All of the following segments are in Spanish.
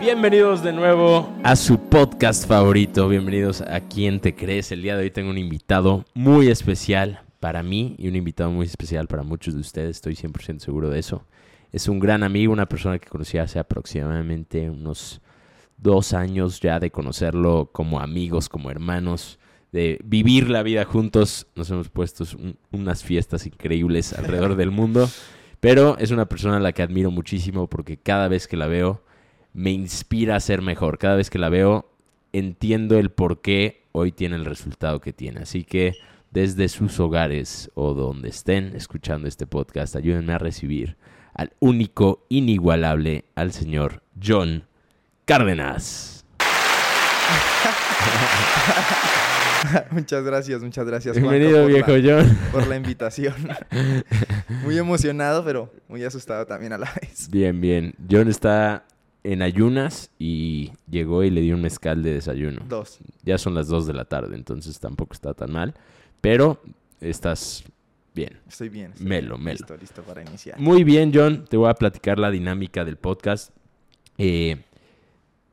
Bienvenidos de nuevo a su podcast favorito. Bienvenidos a Quién te crees. El día de hoy tengo un invitado muy especial para mí y un invitado muy especial para muchos de ustedes. Estoy 100% seguro de eso. Es un gran amigo, una persona que conocí hace aproximadamente unos dos años ya de conocerlo como amigos, como hermanos, de vivir la vida juntos. Nos hemos puesto unas fiestas increíbles alrededor del mundo. Pero es una persona a la que admiro muchísimo porque cada vez que la veo me inspira a ser mejor. Cada vez que la veo, entiendo el por qué hoy tiene el resultado que tiene. Así que desde sus hogares o donde estén escuchando este podcast, ayúdenme a recibir al único, inigualable, al señor John Cárdenas. muchas gracias, muchas gracias. Bienvenido, viejo John. Por la invitación. muy emocionado, pero muy asustado también a la vez. Bien, bien. John está en ayunas y llegó y le dio un mezcal de desayuno. Dos. Ya son las dos de la tarde, entonces tampoco está tan mal. Pero estás bien. Estoy bien. melo, melo. Listo, listo para iniciar. Muy bien, John. Te voy a platicar la dinámica del podcast. Eh,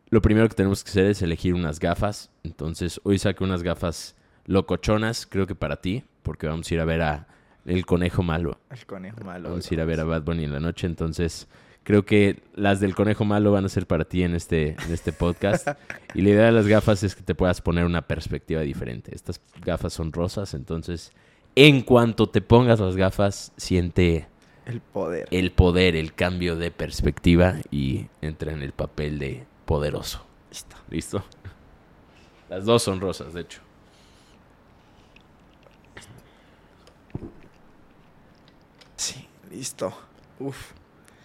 lo primero que tenemos que hacer es elegir unas gafas. Entonces, hoy saqué unas gafas locochonas, creo que para ti, porque vamos a ir a ver a El Conejo Malo. El Conejo Malo. Vamos a ir a ver a Bad Bunny en la noche, entonces Creo que las del conejo malo van a ser para ti en este, en este podcast. y la idea de las gafas es que te puedas poner una perspectiva diferente. Estas gafas son rosas, entonces en cuanto te pongas las gafas, siente el poder. El poder, el cambio de perspectiva y entra en el papel de poderoso. Listo. ¿Listo? Las dos son rosas, de hecho. Sí, listo. Uf.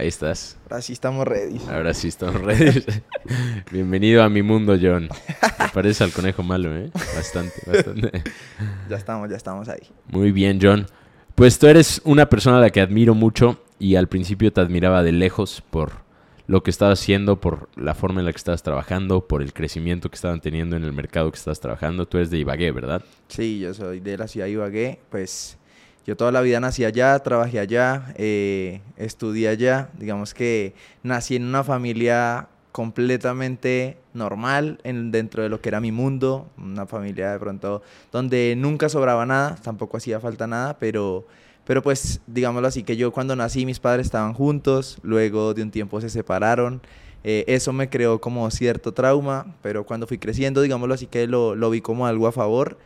Ahí estás. Ahora sí estamos ready. Ahora sí estamos ready. Bienvenido a mi mundo, John. Me parece al conejo malo, ¿eh? Bastante, bastante. Ya estamos, ya estamos ahí. Muy bien, John. Pues tú eres una persona a la que admiro mucho y al principio te admiraba de lejos por lo que estabas haciendo, por la forma en la que estabas trabajando, por el crecimiento que estaban teniendo en el mercado que estabas trabajando. Tú eres de Ibagué, ¿verdad? Sí, yo soy de la ciudad de Ibagué. Pues yo toda la vida nací allá, trabajé allá, eh, estudié allá. Digamos que nací en una familia completamente normal en, dentro de lo que era mi mundo, una familia de pronto donde nunca sobraba nada, tampoco hacía falta nada, pero, pero pues digámoslo así, que yo cuando nací mis padres estaban juntos, luego de un tiempo se separaron, eh, eso me creó como cierto trauma, pero cuando fui creciendo, digámoslo así, que lo, lo vi como algo a favor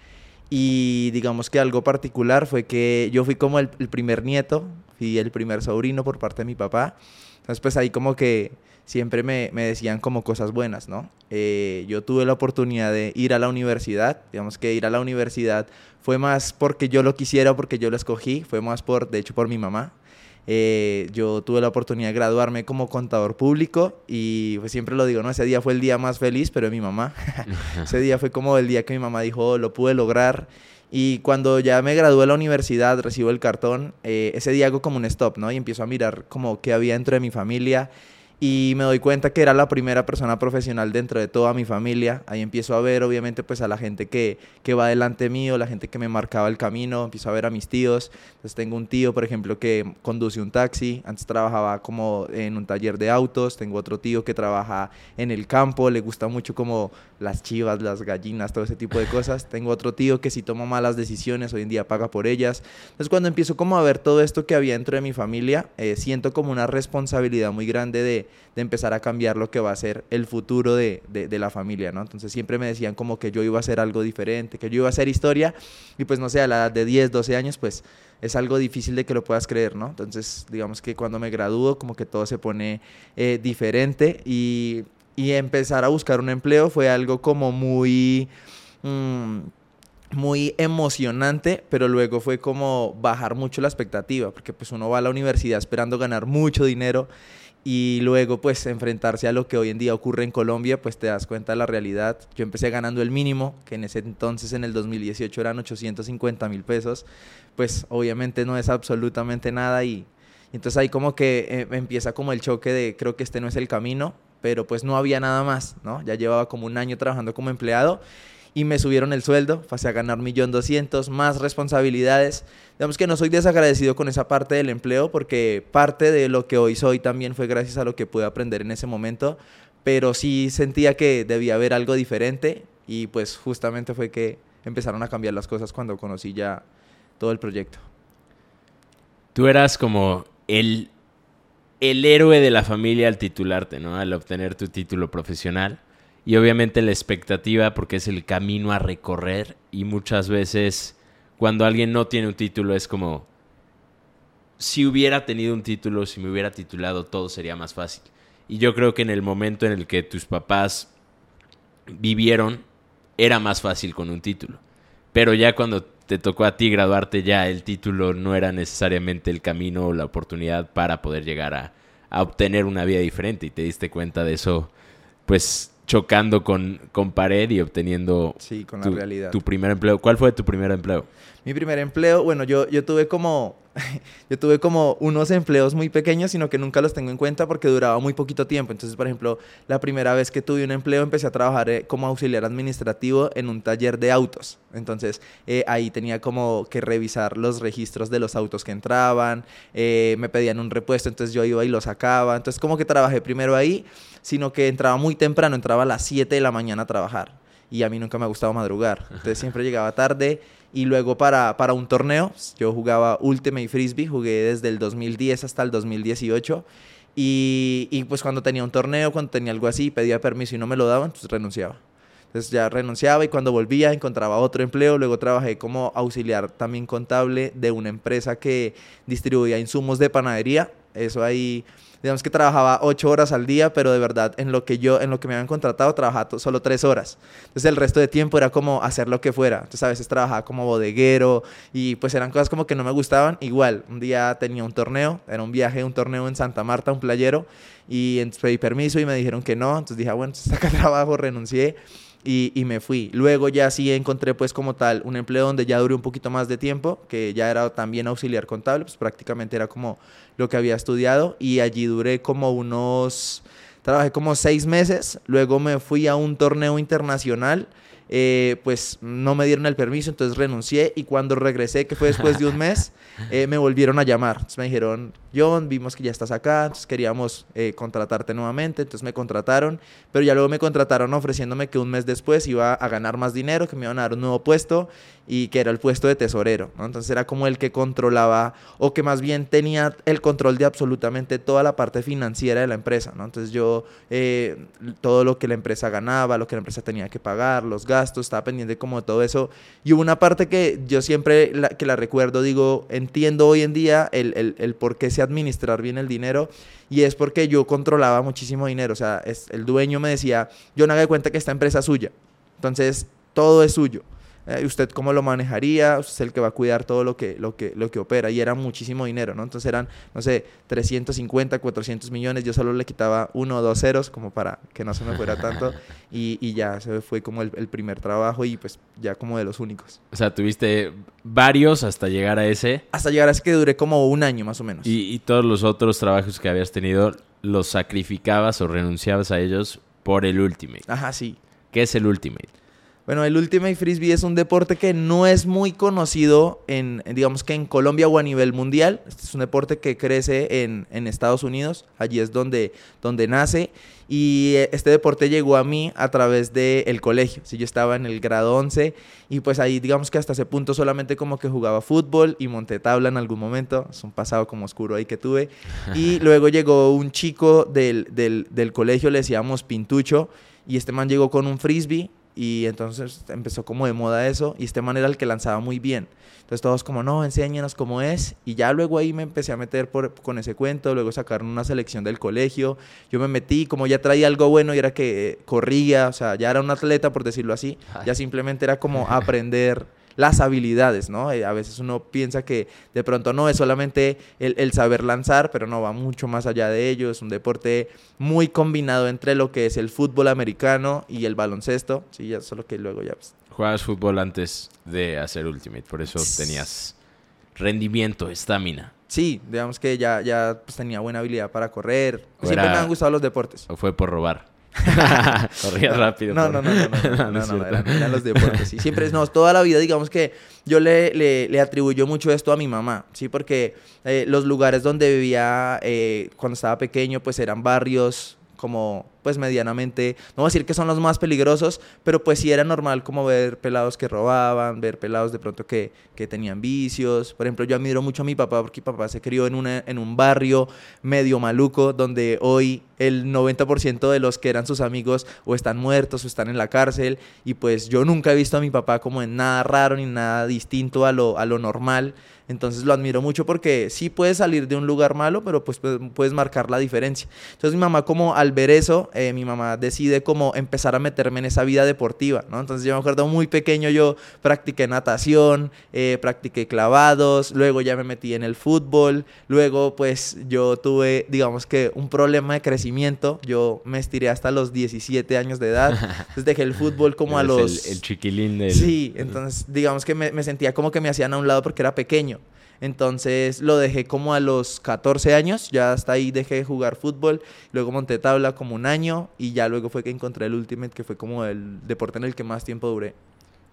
y digamos que algo particular fue que yo fui como el, primer nieto, fui el primer sobrino por parte de mi papá. Entonces pues ahí como que siempre me, me decían como cosas buenas, ¿no? Eh, yo tuve la oportunidad de ir a la universidad, digamos que ir a la universidad fue más porque yo lo quisiera porque yo lo escogí, fue más por, de hecho, por mi mamá. Eh, yo tuve la oportunidad de graduarme como contador público y pues siempre lo digo, ¿no? Ese día fue el día más feliz, pero de mi mamá. Ese día fue como el día que mi mamá dijo, oh, lo pude lograr. Y cuando ya me gradué de la universidad, recibo el cartón, eh, ese día hago como un stop, ¿no? Y empiezo a mirar como qué había dentro de mi familia y me doy cuenta que era la primera persona profesional dentro de toda mi familia. Ahí empiezo a ver, obviamente, pues a la gente que, que va delante mío, la gente que me marcaba el camino, empiezo a ver a mis tíos. Entonces tengo un tío, por ejemplo, que conduce un taxi, antes trabajaba como en un taller de autos, tengo otro tío que trabaja en el campo, le gusta mucho como las chivas, las gallinas, todo ese tipo de cosas. Tengo otro tío que si toma malas decisiones, hoy en día paga por ellas. Entonces cuando empiezo como a ver todo esto que había dentro de mi familia, eh, siento como una responsabilidad muy grande de de empezar a cambiar lo que va a ser el futuro de, de, la familia, ¿no? Entonces siempre me decían como que yo iba a hacer algo diferente, que yo iba a hacer historia, y pues no sé, a la edad de 10, 12 años, pues es algo difícil de que lo puedas creer, ¿no? Entonces, digamos que cuando me gradúo, como que todo se pone eh, diferente y, y, empezar a buscar un empleo fue algo como muy... Mm, muy emocionante, pero luego fue como bajar mucho la expectativa, porque pues uno va a la universidad esperando ganar mucho dinero y luego pues enfrentarse a lo que hoy en día ocurre en Colombia, pues te das cuenta de la realidad. Yo empecé ganando el mínimo, que en ese entonces en el 2018 eran 850 mil pesos, pues obviamente no es absolutamente nada y, entonces ahí como que eh, empieza como el choque de creo que este no es el camino, pero pues no había nada más, ¿no? Ya llevaba como un año trabajando como empleado y me subieron el sueldo, pasé a ganar millón doscientos, más responsabilidades. Digamos que no soy desagradecido con esa parte del empleo porque parte de lo que hoy soy también fue gracias a lo que pude aprender en ese momento, pero sí sentía que debía haber algo diferente y pues justamente fue que empezaron a cambiar las cosas cuando conocí ya todo el proyecto. Tú eras como el, el héroe de la familia al titularte, ¿no? Al obtener tu título profesional y obviamente la expectativa porque es el camino a recorrer y muchas veces cuando alguien no tiene un título es como si hubiera tenido un título, si me hubiera titulado todo sería más fácil. Y yo creo que en el momento en el que tus papás vivieron era más fácil con un título. Pero ya cuando te tocó a ti graduarte ya el título no era necesariamente el camino o la oportunidad para poder llegar a, a obtener una vida diferente y te diste cuenta de eso pues chocando con, con pared y obteniendo sí, con tu, realidad. tu primer empleo. ¿Cuál fue tu primer empleo? Mi primer empleo, bueno, yo, yo tuve como yo tuve como unos empleos muy pequeños, sino que nunca los tengo en cuenta porque duraba muy poquito tiempo. Entonces, por ejemplo, la primera vez que tuve un empleo empecé a trabajar eh, como auxiliar administrativo en un taller de autos. Entonces, eh, ahí tenía como que revisar los registros de los autos que entraban, eh, me pedían un repuesto, entonces yo iba y lo sacaba. Entonces, como que trabajé primero ahí, sino que entraba muy temprano, entraba a las 7 de la mañana a trabajar. Y a mí nunca me ha gustado madrugar. Entonces, siempre llegaba tarde y luego para, para un torneo, yo jugaba Ultimate Frisbee, jugué desde el 2010 hasta el 2018. Y, y, pues cuando tenía un torneo, cuando tenía algo así, pedía permiso y no me lo daban, entonces renunciaba. Entonces ya renunciaba y cuando volvía encontraba otro empleo. Luego trabajé como auxiliar también contable de una empresa que distribuía insumos de panadería. Eso ahí digamos que trabajaba ocho horas al día, pero de verdad en lo que yo, en lo que me habían contratado, trabajaba solo tres horas. Entonces el resto de tiempo era como hacer lo que fuera. Entonces a veces trabajaba como bodeguero y pues eran cosas como que no me gustaban. Igual, un día tenía un torneo, era un viaje, un torneo en Santa Marta, un playero, y pedí permiso y me dijeron que no. Entonces dije, ah, bueno, saca trabajo, renuncié y, y, me fui. Luego ya sí encontré pues como tal un empleo donde ya duré un poquito más de tiempo, que ya era también auxiliar contable, pues prácticamente era como lo que había estudiado y allí duré como unos, trabajé como seis meses, luego me fui a un torneo internacional eh, pues no me dieron el permiso, entonces renuncié y cuando regresé, que fue después de un mes, eh, me volvieron a llamar. Entonces me dijeron, John, vimos que ya estás acá, entonces queríamos eh, contratarte nuevamente, entonces me contrataron, pero ya luego me contrataron ofreciéndome que un mes después iba a ganar más dinero, que me iban a dar un nuevo puesto y que era el puesto de tesorero, Entonces era como el que controlaba o que más bien tenía el control de absolutamente toda la parte financiera de la empresa, ¿no? Entonces yo, todo lo que la empresa ganaba, lo que la empresa tenía que pagar, los gastos, estaba pendiente como de todo eso. Y hubo una parte que yo siempre que la recuerdo, digo, entiendo hoy en día el, el, el, por qué administrar bien el dinero y es porque yo controlaba muchísimo dinero. O sea, es, el dueño me decía, yo no haga de cuenta que esta empresa es suya. Entonces, todo es suyo. Eh, ¿Usted cómo lo manejaría? Usted es el que va a cuidar todo lo que, lo, que, lo que opera. Y era muchísimo dinero, ¿no? Entonces eran, no sé, 350, 400 millones. Yo solo le quitaba uno o dos ceros como para que no se me fuera tanto. Y, y ya, se fue como el, el, primer trabajo y pues ya como de los únicos. O sea, tuviste varios hasta llegar a ese. Hasta llegar a ese que duré como un año más o menos. Y, y todos los otros trabajos que habías tenido, ¿los sacrificabas o renunciabas a ellos por el Ultimate? Ajá, sí. ¿Qué es el Ultimate? Bueno, el Ultimate Frisbee es un deporte que no es muy conocido en, digamos que en Colombia o a nivel mundial. Este es un deporte que crece en, en Estados Unidos, allí es donde, donde nace. Y eh, este deporte llegó a mí a través del colegio. Si yo estaba en el grado 11 y pues ahí digamos que hasta ese punto solamente como que jugaba fútbol y monté tabla en algún momento. Es un pasado como oscuro ahí que tuve. Y luego llegó un chico del, del, del colegio, le decíamos Pintucho, y este man llegó con un frisbee y entonces empezó como de moda eso y este man era el que lanzaba muy bien. Entonces todos como, no, enséñanos cómo es. Y ya luego ahí me empecé a meter por, con ese cuento, luego sacaron una selección del colegio. Yo me metí, como ya traía algo bueno y era que corría, o sea, ya era un atleta por decirlo así. Ya simplemente era como aprender las habilidades, ¿no? Eh, a veces uno piensa que de pronto no es solamente el, el, saber lanzar, pero no va mucho más allá de ello. Es un deporte muy combinado entre lo que es el fútbol americano y el baloncesto. Sí, ya solo que luego ya... Pues... Jugabas fútbol antes de hacer Ultimate, por eso tenías rendimiento, estamina. Sí, digamos que ya, ya pues, tenía buena habilidad para correr. Siempre me han gustado los deportes. ¿O fue por robar? Corría rápido. No, no, no, no, no, no, no, eran, los deportes. Siempre, no, toda la vida, digamos que yo le, le, le atribuyo mucho esto a mi mamá, ¿sí? Porque eh, los lugares donde vivía eh, cuando estaba pequeño, pues eran barrios como pues medianamente, no voy a decir que son los más peligrosos, pero pues sí era normal como ver pelados que robaban, ver pelados de pronto que, que tenían vicios. Por ejemplo, yo admiro mucho a mi papá porque mi papá se crió en, una, en un barrio medio maluco donde hoy el 90% de los que eran sus amigos o están muertos o están en la cárcel y pues yo nunca he visto a mi papá como en nada raro ni nada distinto a lo, a lo normal. Entonces lo admiro mucho porque sí puedes salir de un lugar malo, pero pues puedes marcar la diferencia. Entonces mi mamá como al ver eso, eh, mi mamá decide como empezar a meterme en esa vida deportiva, ¿no? Entonces yo me acuerdo muy pequeño yo practiqué natación, eh, practiqué clavados, luego ya me metí en el fútbol, luego pues yo tuve digamos que un problema de crecimiento, yo me estiré hasta los 17 años de edad, entonces dejé el fútbol como a los... El, chiquilín del... Sí, entonces digamos que me, me sentía como que me hacían a un lado porque era pequeño. Entonces lo dejé como a los 14 años, ya hasta ahí dejé de jugar fútbol, luego monté tabla como un año y ya luego fue que encontré el Ultimate, que fue como el deporte en el que más tiempo duré.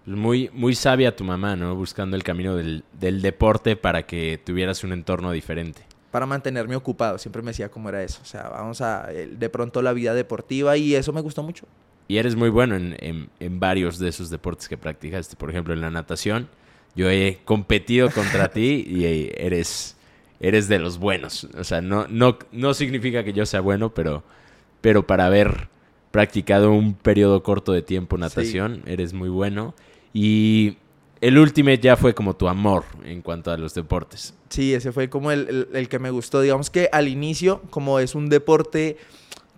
Muy, muy sabia tu mamá, ¿no? Buscando el camino del, del deporte para que tuvieras un entorno diferente para mantenerme ocupado. Siempre me decía cómo era eso. O sea, vamos a de pronto la vida deportiva y eso me gustó mucho. Y eres muy bueno en, en, en varios de esos deportes que practicaste. Por ejemplo, en la natación yo he competido contra ti y eres, eres de los buenos. O sea, no, no, no significa que yo sea bueno, pero, pero para haber practicado un periodo corto de tiempo natación, eres muy bueno. Y el Ultimate ya fue como tu amor en cuanto a los deportes. Sí, ese fue como el, el que me gustó. Digamos que al inicio, como es un deporte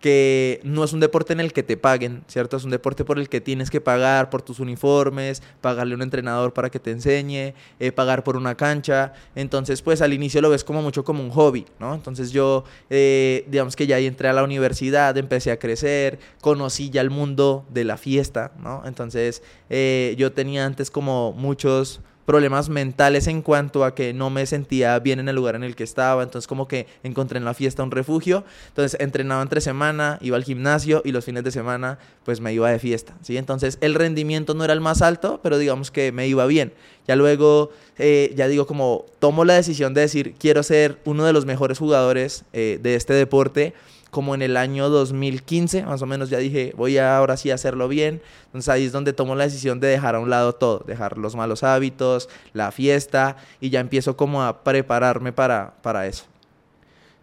que no es un deporte en el que te paguen, ¿cierto? Es un deporte por el que tienes que pagar por tus uniformes, pagarle a un entrenador para que te enseñe, eh, pagar por una cancha. Entonces, pues al inicio lo ves como mucho como un hobby, ¿no? Entonces yo, eh, digamos que ya entré a la universidad, empecé a crecer, conocí ya el mundo de la fiesta, ¿no? Entonces eh, yo tenía antes como muchos problemas mentales en cuanto a que no me sentía bien en el lugar en el que estaba, entonces como que encontré en la fiesta un refugio, entonces entrenaba entre semana, iba al gimnasio y los fines de semana pues me iba de fiesta, ¿sí? Entonces el rendimiento no era el más alto, pero digamos que me iba bien. Ya luego, eh, ya digo como tomo la decisión de decir quiero ser uno de los mejores jugadores eh, de este deporte, como en el año 2015, más o menos ya dije, voy a ahora sí a hacerlo bien. Entonces ahí es donde tomo la decisión de dejar a un lado todo, dejar los malos hábitos, la fiesta, y ya empiezo como a prepararme para, para eso.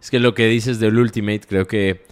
Es que lo que dices del Ultimate, creo que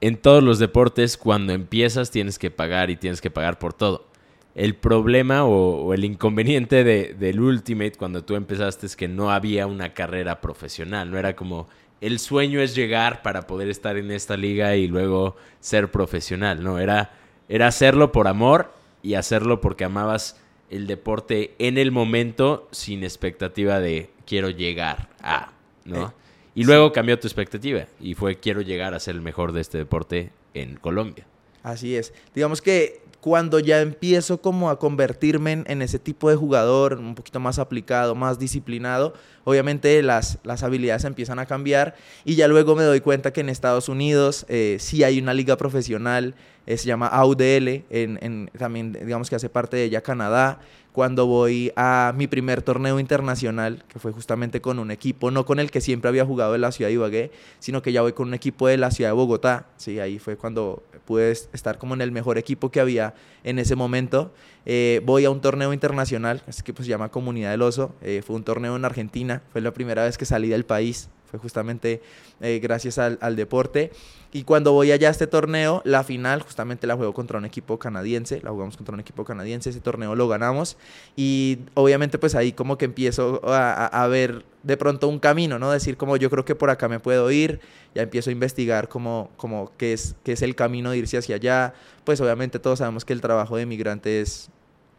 en todos los deportes, cuando empiezas, tienes que pagar y tienes que pagar por todo. El problema o, el inconveniente de, del Ultimate cuando tú empezaste es que no había una carrera profesional, no era como el sueño es llegar para poder estar en esta liga y luego ser profesional, ¿no? Era, era hacerlo por amor y hacerlo porque amabas el deporte en el momento sin expectativa de quiero llegar a, ¿no? Eh, y luego cambió tu expectativa y fue quiero llegar a ser el mejor de este deporte en Colombia. Así es. Digamos que cuando ya empiezo como a convertirme en, ese tipo de jugador, un poquito más aplicado, más disciplinado, obviamente las, las habilidades empiezan a cambiar y ya luego me doy cuenta que en Estados Unidos eh, sí hay una liga profesional, eh, se llama AUDL, en, también digamos que hace parte de ella Canadá, cuando voy a mi primer torneo internacional, que fue justamente con un equipo, no con el que siempre había jugado en la ciudad de Ibagué, sino que ya voy con un equipo de la ciudad de Bogotá. Sí, ahí fue cuando pude estar como en el mejor equipo que había en ese momento. Eh, voy a un torneo internacional, este equipo se llama Comunidad del Oso, eh, fue un torneo en Argentina, fue la primera vez que salí del país, justamente eh, gracias al, deporte. Y cuando voy allá a este torneo, la final justamente la juego contra un equipo canadiense, la jugamos contra un equipo canadiense, ese torneo lo ganamos y obviamente pues ahí como que empiezo a, a, ver de pronto un camino, ¿no? Decir como yo creo que por acá me puedo ir, ya empiezo a investigar como, como qué, es, qué es el camino de irse hacia allá, pues obviamente todos sabemos que el trabajo de migrante es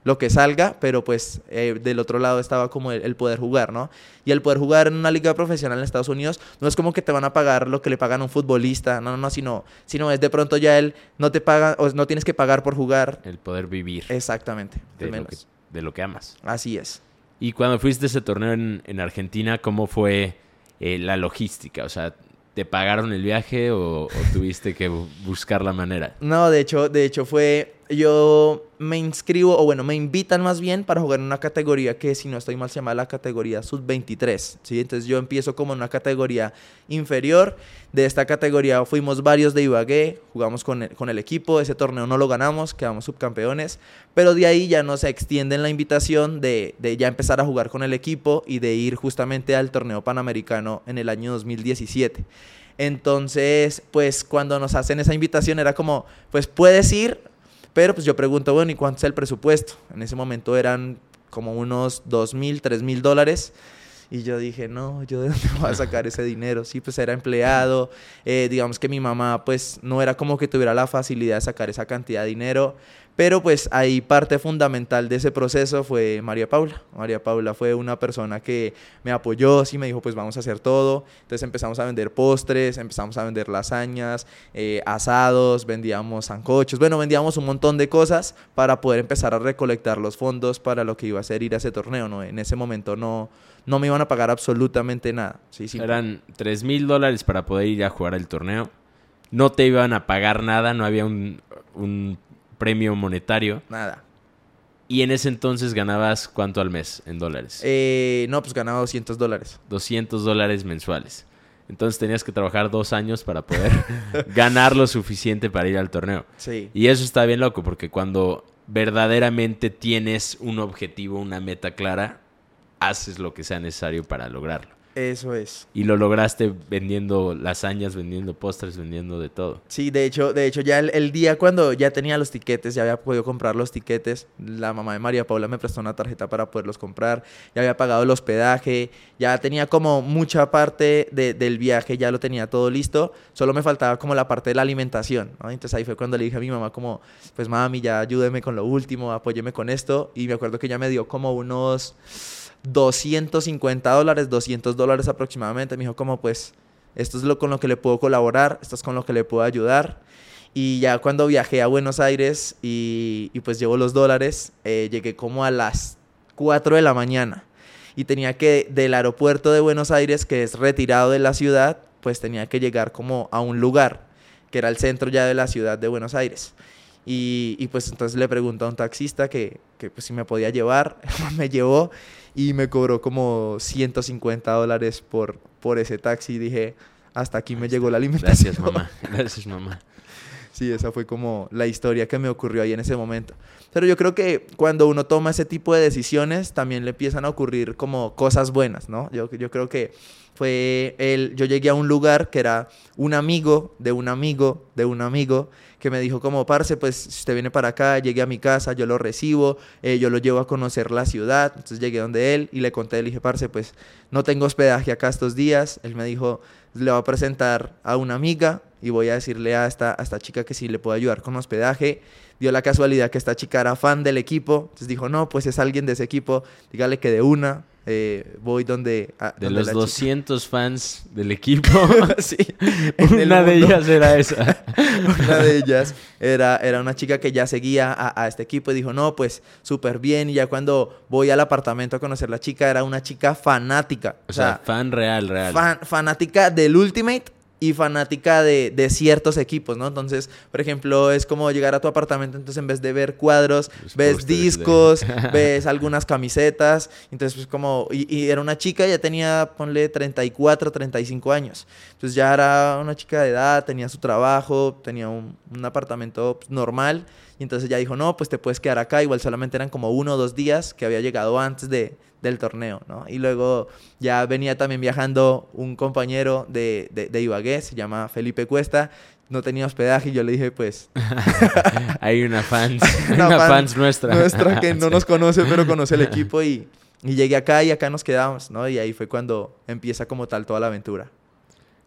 lo que salga, pero pues eh, del otro lado estaba como el, el, poder jugar, ¿no? Y el poder jugar en una liga profesional en Estados Unidos no es como que te van a pagar lo que le pagan a un futbolista, no, no, no, sino, sino es de pronto ya él no te paga, o no tienes que pagar por jugar. El poder vivir. Exactamente. De, lo que, de lo que amas. Así es. Y cuando fuiste a ese torneo en, en Argentina, ¿cómo fue eh, la logística? O sea, ¿Te pagaron el viaje o, o, tuviste que buscar la manera? No, de hecho, de hecho fue, yo me inscribo, o bueno, me invitan más bien para jugar en una categoría que, si no estoy mal, se llama la categoría sub-23, ¿sí? Entonces yo empiezo como en una categoría inferior. De esta categoría fuimos varios de Ibagué, jugamos con el, con el equipo, ese torneo no lo ganamos, quedamos subcampeones, pero de ahí ya no se extiende la invitación de, de ya empezar a jugar con el equipo y de ir justamente al torneo panamericano en el año 2017. Entonces, pues cuando nos hacen esa invitación era como, pues puedes ir, pero pues yo pregunto, bueno, ¿y cuánto es el presupuesto? En ese momento eran como unos dos mil, tres mil dólares. Y yo dije, no, ¿yo de dónde voy a sacar ese dinero? Sí, pues era empleado. Eh, digamos que mi mamá, pues no era como que tuviera la facilidad de sacar esa cantidad de dinero. Pero pues ahí parte fundamental de ese proceso fue María Paula. María Paula fue una persona que me apoyó, sí me dijo pues vamos a hacer todo. Entonces empezamos a vender postres, empezamos a vender lasañas, eh, asados, vendíamos zancochos, bueno, vendíamos un montón de cosas para poder empezar a recolectar los fondos para lo que iba a ser ir a ese torneo. ¿no? En ese momento no, no me iban a pagar absolutamente nada. Eran 3 mil dólares para poder ir a jugar el torneo. No te iban a pagar nada, no había un premio monetario. Nada. Y en ese entonces ganabas cuánto al mes en dólares? Eh, no, pues ganaba 200 dólares. 200 dólares mensuales. Entonces tenías que trabajar dos años para poder ganar lo suficiente para ir al torneo. Sí. Y eso está bien loco, porque cuando verdaderamente tienes un objetivo, una meta clara, haces lo que sea necesario para lograrlo. Eso es. Y lo lograste vendiendo lasañas, vendiendo postres, vendiendo de todo. Sí, de hecho, de hecho ya el, el, día cuando ya tenía los tiquetes, ya había podido comprar los tiquetes, la mamá de María Paula me prestó una tarjeta para poderlos comprar, ya había pagado el hospedaje, ya tenía como mucha parte de, del viaje, ya lo tenía todo listo, solo me faltaba como la parte de la alimentación, ¿no? Entonces ahí fue cuando le dije a mi mamá como, pues mami, ya ayúdeme con lo último, apóyeme con esto, y me acuerdo que ella me dio como unos 250 dólares, 200 dólares aproximadamente. Me dijo como pues esto es lo con lo que le puedo colaborar, esto es con lo que le puedo ayudar. Y ya cuando viajé a Buenos Aires y, pues llevo los dólares, eh, llegué como a las 4 de la mañana. Y tenía que, del aeropuerto de Buenos Aires, que es retirado de la ciudad, pues tenía que llegar como a un lugar, que era el centro ya de la ciudad de Buenos Aires. Y, pues entonces le pregunté a un taxista que, que pues si me podía llevar, me llevó y me cobró como 150 dólares por, por ese taxi. Y dije, hasta aquí me llegó la alimentación. Gracias, mamá. Gracias, mamá. Sí, esa fue como la historia que me ocurrió ahí en ese momento. Pero yo creo que cuando uno toma ese tipo de decisiones, también le empiezan a ocurrir como cosas buenas, ¿no? Yo, yo creo que fue el, yo llegué a un lugar que era un amigo de un amigo de un amigo que me dijo como, parce, pues si usted viene para acá, llegue a mi casa, yo lo recibo, eh, yo lo llevo a conocer la ciudad, entonces llegué donde él y le conté, le dije, parce, pues no tengo hospedaje acá estos días, él me dijo, le va a presentar a una amiga y voy a decirle a esta, a esta chica que si le puedo ayudar con hospedaje, dio la casualidad que esta chica era fan del equipo, entonces dijo, no, pues es alguien de ese equipo, dígale que de una, eh, voy donde... A, de donde los la 200 chica. fans del equipo, sí, una de ellas era esa. una de ellas era, era una chica que ya seguía a, a este equipo y dijo, no, pues súper bien. Y ya cuando voy al apartamento a conocer la chica, era una chica fanática. O, o sea, sea, fan real, real. Fan, fanática del Ultimate y fanática de, de, ciertos equipos, ¿no? Entonces, por ejemplo, es como llegar a tu apartamento, entonces en vez de ver cuadros, ves discos, de... ves algunas camisetas, entonces pues como, y, y, era una chica, ya tenía, ponle 34, 35 años, entonces ya era una chica de edad, tenía su trabajo, tenía un, un apartamento normal, y entonces ya dijo, no, pues te puedes quedar acá, igual solamente eran como uno o dos días que había llegado antes de, del torneo, ¿no? Y luego ya venía también viajando un compañero de, de, de Ibagué, se llama Felipe Cuesta, no tenía hospedaje y yo le dije, pues... Hay una fans, una, una fan fans nuestra. Nuestra que no nos conoce, pero conoce el equipo y, y llegué acá y acá nos quedamos, ¿no? Y ahí fue cuando empieza como tal toda la aventura.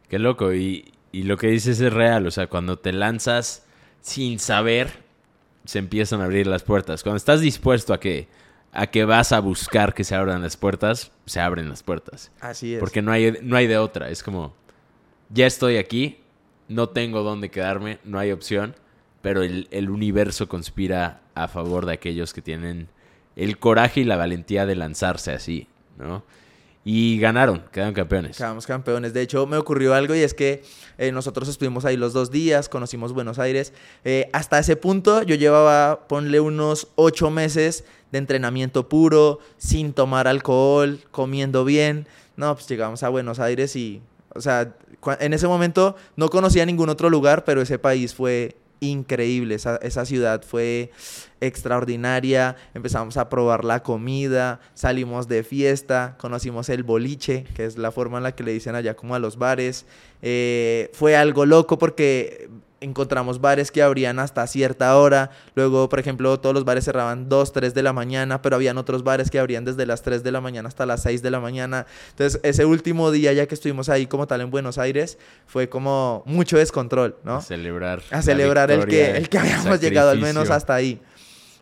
Qué loco, y, y lo que dices es real, o sea, cuando te lanzas sin saber se empiezan a abrir las puertas. Cuando estás dispuesto a que, a que vas a buscar que se abran las puertas, se abren las puertas. Así es. Porque no hay, no hay de otra. Es como, ya estoy aquí, no tengo dónde quedarme, no hay opción, pero el, el universo conspira a favor de aquellos que tienen el coraje y la valentía de lanzarse así, ¿no? Y ganaron, quedaron campeones. Quedamos campeones. De hecho, me ocurrió algo y es que eh, nosotros estuvimos ahí los dos días, conocimos Buenos Aires. Eh, hasta ese punto yo llevaba, ponle unos ocho meses de entrenamiento puro, sin tomar alcohol, comiendo bien. No, pues llegamos a Buenos Aires y, o sea, en ese momento no conocía ningún otro lugar, pero ese país fue increíble. Esa, esa, ciudad fue extraordinaria. Empezamos a probar la comida, salimos de fiesta, conocimos el boliche, que es la forma en la que le dicen allá como a los bares. Eh, fue algo loco porque encontramos bares que abrían hasta cierta hora. Luego, por ejemplo, todos los bares cerraban 2, 3 de la mañana, pero habían otros bares que abrían desde las 3 de la mañana hasta las 6 de la mañana. Entonces, ese último día, ya que estuvimos ahí como tal en Buenos Aires, fue como mucho descontrol, ¿no? A celebrar. A celebrar el que, el que habíamos llegado al menos hasta ahí.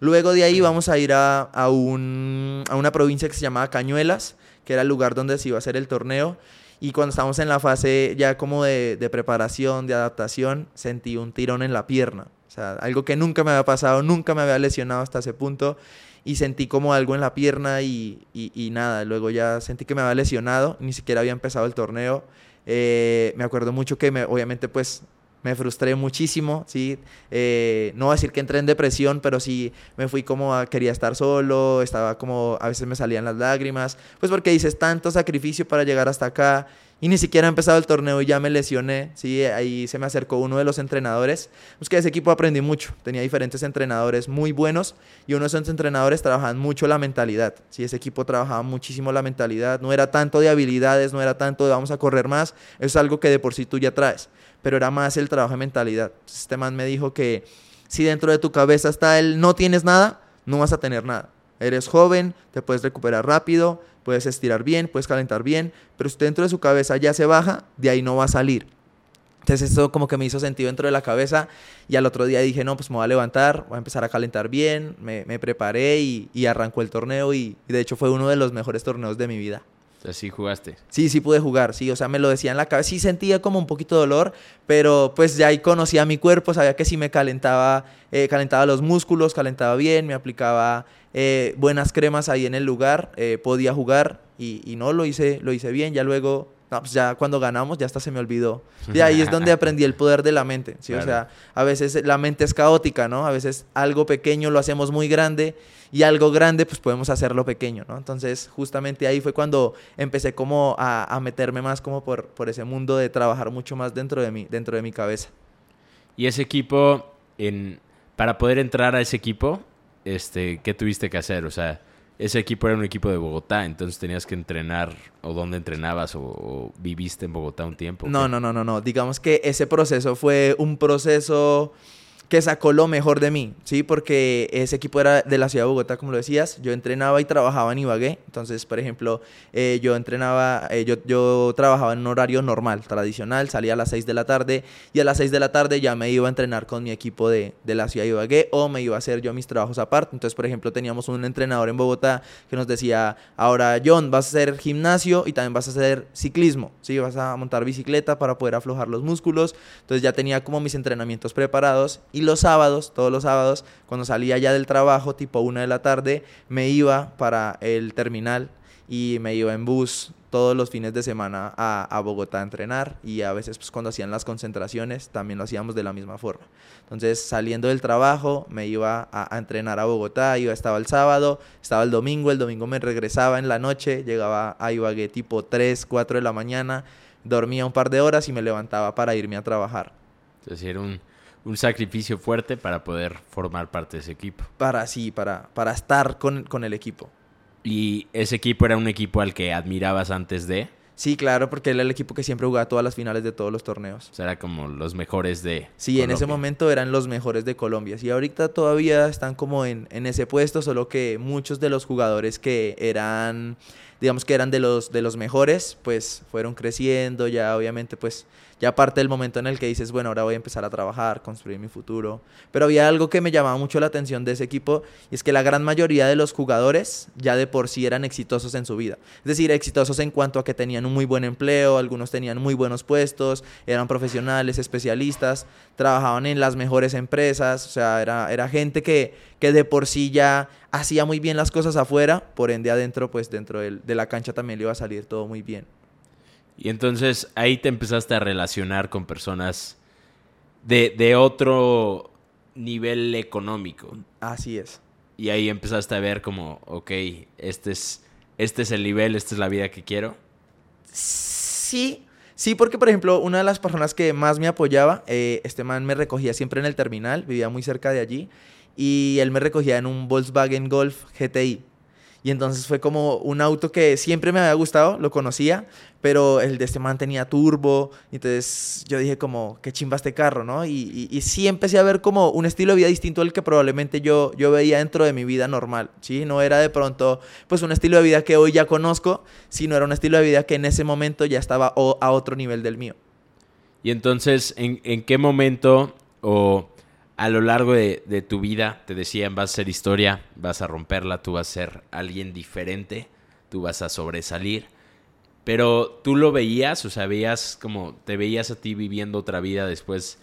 Luego de ahí vamos a ir a, a, un, a una provincia que se llamaba Cañuelas, que era el lugar donde se iba a hacer el torneo. Y cuando estábamos en la fase ya como de, preparación, de adaptación, sentí un tirón en la pierna. O sea, algo que nunca me había pasado, nunca me había lesionado hasta ese punto. Y sentí como algo en la pierna y, y, y nada. Luego ya sentí que me había lesionado, ni siquiera había empezado el torneo. Eh, me acuerdo mucho que me, obviamente pues me frustré muchísimo, ¿sí? Eh, no voy a decir que entré en depresión, pero sí me fui como a, quería estar solo, estaba como, a veces me salían las lágrimas, pues porque dices tanto sacrificio para llegar hasta acá y ni siquiera ha empezado el torneo y ya me lesioné, ¿sí? Ahí se me acercó uno de los entrenadores, pues que de ese equipo aprendí mucho, tenía diferentes entrenadores muy buenos y uno de esos entrenadores trabajaban mucho la mentalidad, ¿sí? Ese equipo trabajaba muchísimo la mentalidad, no era tanto de habilidades, no era tanto de vamos a correr más, eso es algo que de por sí tú ya traes pero era más el trabajo de mentalidad. Este man me dijo que si dentro de tu cabeza está el no tienes nada, no vas a tener nada. Eres joven, te puedes recuperar rápido, puedes estirar bien, puedes calentar bien, pero si dentro de su cabeza ya se baja, de ahí no va a salir. Entonces eso como que me hizo sentido dentro de la cabeza y al otro día dije, no, pues me voy a levantar, voy a empezar a calentar bien, me, preparé y, y, arrancó el torneo y de hecho fue uno de los mejores torneos de mi vida. Así jugaste. Sí, sí pude jugar, sí, o sea, me lo decía en la cabeza, sí sentía como un poquito de dolor, pero pues ya ahí conocía mi cuerpo, sabía que si me calentaba, eh, calentaba los músculos, calentaba bien, me aplicaba eh, buenas cremas ahí en el lugar, eh, podía jugar y, y, no, lo hice, lo hice bien, ya luego, no, pues ya cuando ganamos ya hasta se me olvidó. Y ahí es donde aprendí el poder de la mente, ¿sí? Claro. O sea, a veces la mente es caótica, ¿no? A veces algo pequeño lo hacemos muy grande y algo grande pues podemos hacerlo pequeño, ¿no? Entonces justamente ahí fue cuando empecé como a, a meterme más como por, por, ese mundo de trabajar mucho más dentro de mi, dentro de mi cabeza. Y ese equipo, en, para poder entrar a ese equipo, este, ¿qué tuviste que hacer? O sea, ese equipo era un equipo de Bogotá, entonces tenías que entrenar o dónde entrenabas o, o viviste en Bogotá un tiempo. No, no, no, no, no. Digamos que ese proceso fue un proceso que sacó lo mejor de mí, ¿sí? Porque ese equipo era de la ciudad de Bogotá, como lo decías. Yo entrenaba y trabajaba en Ibagué. Entonces, por ejemplo, eh, yo entrenaba, eh, yo, yo trabajaba en un horario normal, tradicional. Salía a las 6 de la tarde y a las 6 de la tarde ya me iba a entrenar con mi equipo de, de la ciudad de Ibagué o me iba a hacer yo mis trabajos aparte. Entonces, por ejemplo, teníamos un entrenador en Bogotá que nos decía, ahora John, vas a hacer gimnasio y también vas a hacer ciclismo, ¿sí? Vas a montar bicicleta para poder aflojar los músculos. Entonces ya tenía como mis entrenamientos preparados y los sábados, todos los sábados, cuando salía ya del trabajo, tipo una de la tarde, me iba para el terminal y me iba en bus todos los fines de semana a, a, Bogotá a entrenar y a veces pues cuando hacían las concentraciones también lo hacíamos de la misma forma. Entonces saliendo del trabajo me iba a, a, entrenar a Bogotá, iba, estaba el sábado, estaba el domingo, el domingo me regresaba en la noche, llegaba a Ibagué tipo 3, 4 de la mañana, dormía un par de horas y me levantaba para irme a trabajar. Entonces era un un sacrificio fuerte para poder formar parte de ese equipo. Para sí, para, para estar con, con, el equipo. ¿Y ese equipo era un equipo al que admirabas antes de? Sí, claro, porque era el equipo que siempre jugaba todas las finales de todos los torneos. O sea, era como los mejores de Sí, Colombia. en ese momento eran los mejores de Colombia. Y ahorita todavía están como en, en ese puesto, solo que muchos de los jugadores que eran digamos que eran de los, de los mejores, pues fueron creciendo, ya obviamente pues ya parte del momento en el que dices, bueno, ahora voy a empezar a trabajar, construir mi futuro. Pero había algo que me llamaba mucho la atención de ese equipo y es que la gran mayoría de los jugadores ya de por sí eran exitosos en su vida. Es decir, exitosos en cuanto a que tenían un muy buen empleo, algunos tenían muy buenos puestos, eran profesionales, especialistas, trabajaban en las mejores empresas, o sea, era, era gente que, que de por sí ya hacía muy bien las cosas afuera, por ende adentro, pues dentro de la cancha también le iba a salir todo muy bien. Y entonces ahí te empezaste a relacionar con personas de, de otro nivel económico. Así es. Y ahí empezaste a ver como, ok, este es, este es el nivel, esta es la vida que quiero. Sí, sí, porque por ejemplo, una de las personas que más me apoyaba, eh, este man me recogía siempre en el terminal, vivía muy cerca de allí, y él me recogía en un Volkswagen Golf GTI. Y entonces fue como un auto que siempre me había gustado, lo conocía, pero el de este man tenía turbo. Entonces yo dije como, qué chimba este carro, ¿no? Y, sí empecé a ver como un estilo de vida distinto al que probablemente yo, yo veía dentro de mi vida normal, ¿sí? No era de pronto pues un estilo de vida que hoy ya conozco, sino era un estilo de vida que en ese momento ya estaba a otro nivel del mío. Y entonces, ¿en, en qué momento o a lo largo de, tu vida te decían vas a ser historia, vas a romperla, tú vas a ser alguien diferente, tú vas a sobresalir. Pero tú lo veías, o sea, veías como te veías a ti viviendo otra vida después,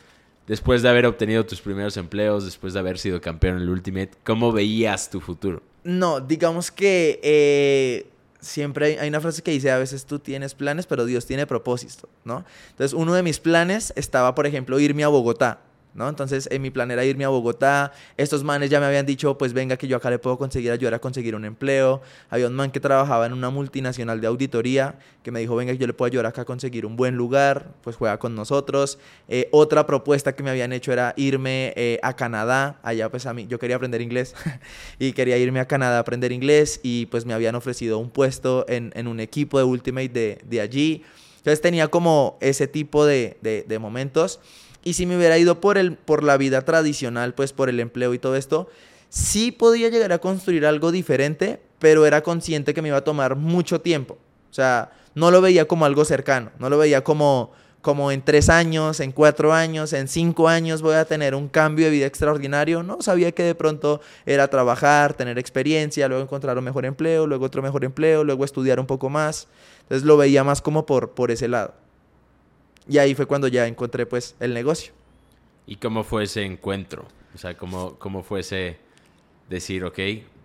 después de haber obtenido tus primeros empleos, después de haber sido campeón en el Ultimate. ¿Cómo veías tu futuro? No, digamos que eh, siempre hay, una frase que dice, a veces tú tienes planes, pero Dios tiene propósito, ¿no? Entonces, uno de mis planes estaba, por ejemplo, irme a Bogotá. ¿No? Entonces, en mi plan era irme a Bogotá. Estos manes ya me habían dicho, pues venga, que yo acá le puedo conseguir ayudar a conseguir un empleo. Había un man que trabajaba en una multinacional de auditoría que me dijo, venga, yo le puedo ayudar acá a conseguir un buen lugar, pues juega con nosotros. Eh, otra propuesta que me habían hecho era irme eh, a Canadá. Allá, pues a mí, yo quería aprender inglés y quería irme a Canadá a aprender inglés y pues me habían ofrecido un puesto en, en un equipo de Ultimate de, de allí. Entonces tenía como ese tipo de, de momentos. Y si me hubiera ido por, el, por la vida tradicional, pues por el empleo y todo esto, sí podía llegar a construir algo diferente, pero era consciente que me iba a tomar mucho tiempo. O sea, no lo veía como algo cercano, no lo veía como, como en tres años, en cuatro años, en cinco años voy a tener un cambio de vida extraordinario. No, sabía que de pronto era trabajar, tener experiencia, luego encontrar un mejor empleo, luego otro mejor empleo, luego estudiar un poco más. Entonces lo veía más como por, por ese lado. Y ahí fue cuando ya encontré pues el negocio. ¿Y cómo fue ese encuentro? O sea, ¿cómo, cómo fue ese decir, ok,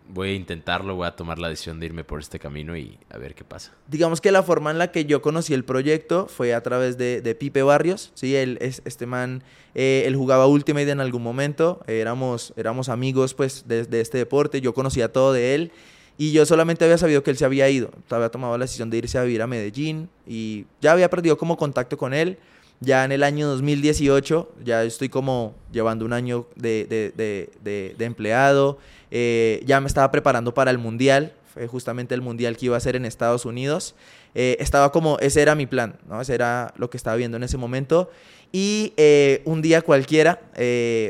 voy a intentarlo, voy a tomar la decisión de irme por este camino y a ver qué pasa? Digamos que la forma en la que yo conocí el proyecto fue a través de, de Pipe Barrios, ¿sí? Él, este man, eh, él jugaba Ultimate en algún momento, éramos, éramos amigos pues de, de este deporte, yo conocía todo de él y yo solamente había sabido que él se había ido, había tomado la decisión de irse a vivir a Medellín y ya había perdido como contacto con él. Ya en el año 2018, ya estoy como llevando un año de, de, de, de empleado, eh, ya me estaba preparando para el Mundial, fue justamente el Mundial que iba a ser en Estados Unidos. Eh, estaba como, ese era mi plan, ¿no? Ese era lo que estaba viendo en ese momento. Y eh, un día cualquiera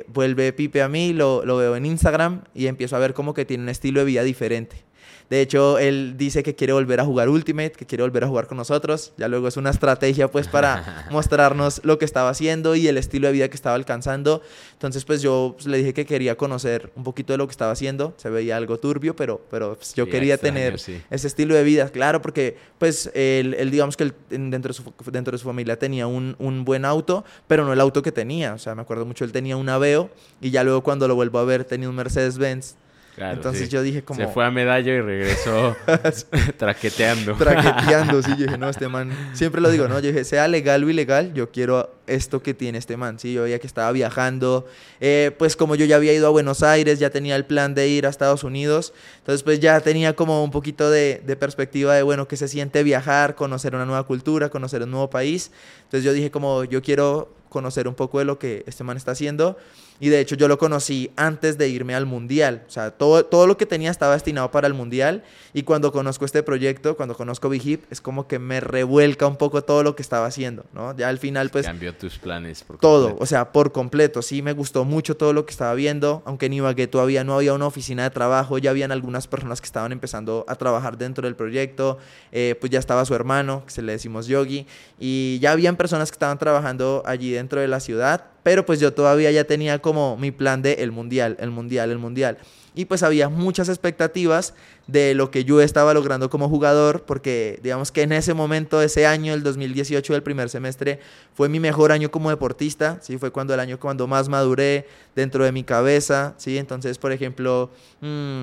vuelve Pipe a mí, lo, lo veo en Instagram y empiezo a ver como que tiene un estilo de vida diferente. De hecho, él dice que quiere volver a jugar Ultimate, que quiere volver a jugar con nosotros. Ya luego es una estrategia pues para mostrarnos lo que estaba haciendo y el estilo de vida que estaba alcanzando. Entonces, pues yo pues, le dije que quería conocer un poquito de lo que estaba haciendo. Se veía algo turbio, pero, pero pues, yo quería tener ese estilo de vida. Claro, porque pues él, digamos que dentro, de su, dentro de su familia tenía un, un, buen auto, pero no el auto que tenía. O sea, me acuerdo mucho, él tenía un Aveo y ya luego cuando lo vuelvo a ver tenía un Mercedes-Benz entonces yo dije como... Se fue a medallo y regresó traqueteando. traqueteando, sí. Yo dije, no, este man... Siempre lo digo, ¿no? Yo dije, sea legal o ilegal, yo quiero esto que tiene este man, ¿sí? Yo veía que estaba viajando. Eh, pues como yo ya había ido a Buenos Aires, ya tenía el plan de ir a Estados Unidos. Entonces pues ya tenía como un poquito de, de perspectiva de, bueno, que se siente viajar, conocer una nueva cultura, conocer un nuevo país. Entonces yo dije como, yo quiero conocer un poco de lo que este man está haciendo. Y de hecho yo lo conocí antes de irme al mundial. O sea, todo, todo lo que tenía estaba destinado para el mundial. Y cuando conozco este proyecto, cuando conozco Big Hip, es como que me revuelca un poco todo lo que estaba haciendo, ¿no? Ya al final, pues... Cambió tus planes. Por todo, o sea, por completo. Sí, me gustó mucho todo lo que estaba viendo. Aunque en Ibagué todavía no había una oficina de trabajo, ya habían algunas personas que estaban empezando a trabajar dentro del proyecto. Eh, pues ya estaba su hermano, que se le decimos Yogi. Y ya habían personas que estaban trabajando allí dentro de la ciudad pero pues yo todavía ya tenía como mi plan de el mundial, el mundial, el mundial. Y pues había muchas expectativas de lo que yo estaba logrando como jugador, porque digamos que en ese momento, ese año, el 2018 del primer semestre, fue mi mejor año como deportista, ¿sí? Fue cuando el año cuando más maduré dentro de mi cabeza, ¿sí? Entonces, por ejemplo, mmm,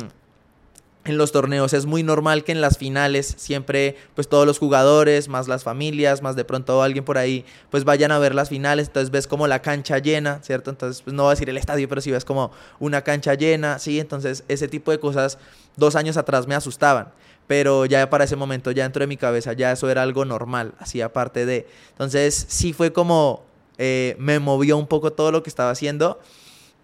en los torneos es muy normal que en las finales siempre pues todos los jugadores, más las familias, más de pronto alguien por ahí pues vayan a ver las finales, entonces ves como la cancha llena, ¿cierto? Entonces pues no voy a decir el estadio, pero sí ves como una cancha llena, ¿sí? Entonces ese tipo de cosas dos años atrás me asustaban, pero ya para ese momento ya dentro de mi cabeza ya eso era algo normal, así aparte de... Entonces sí fue como eh, me movió un poco todo lo que estaba haciendo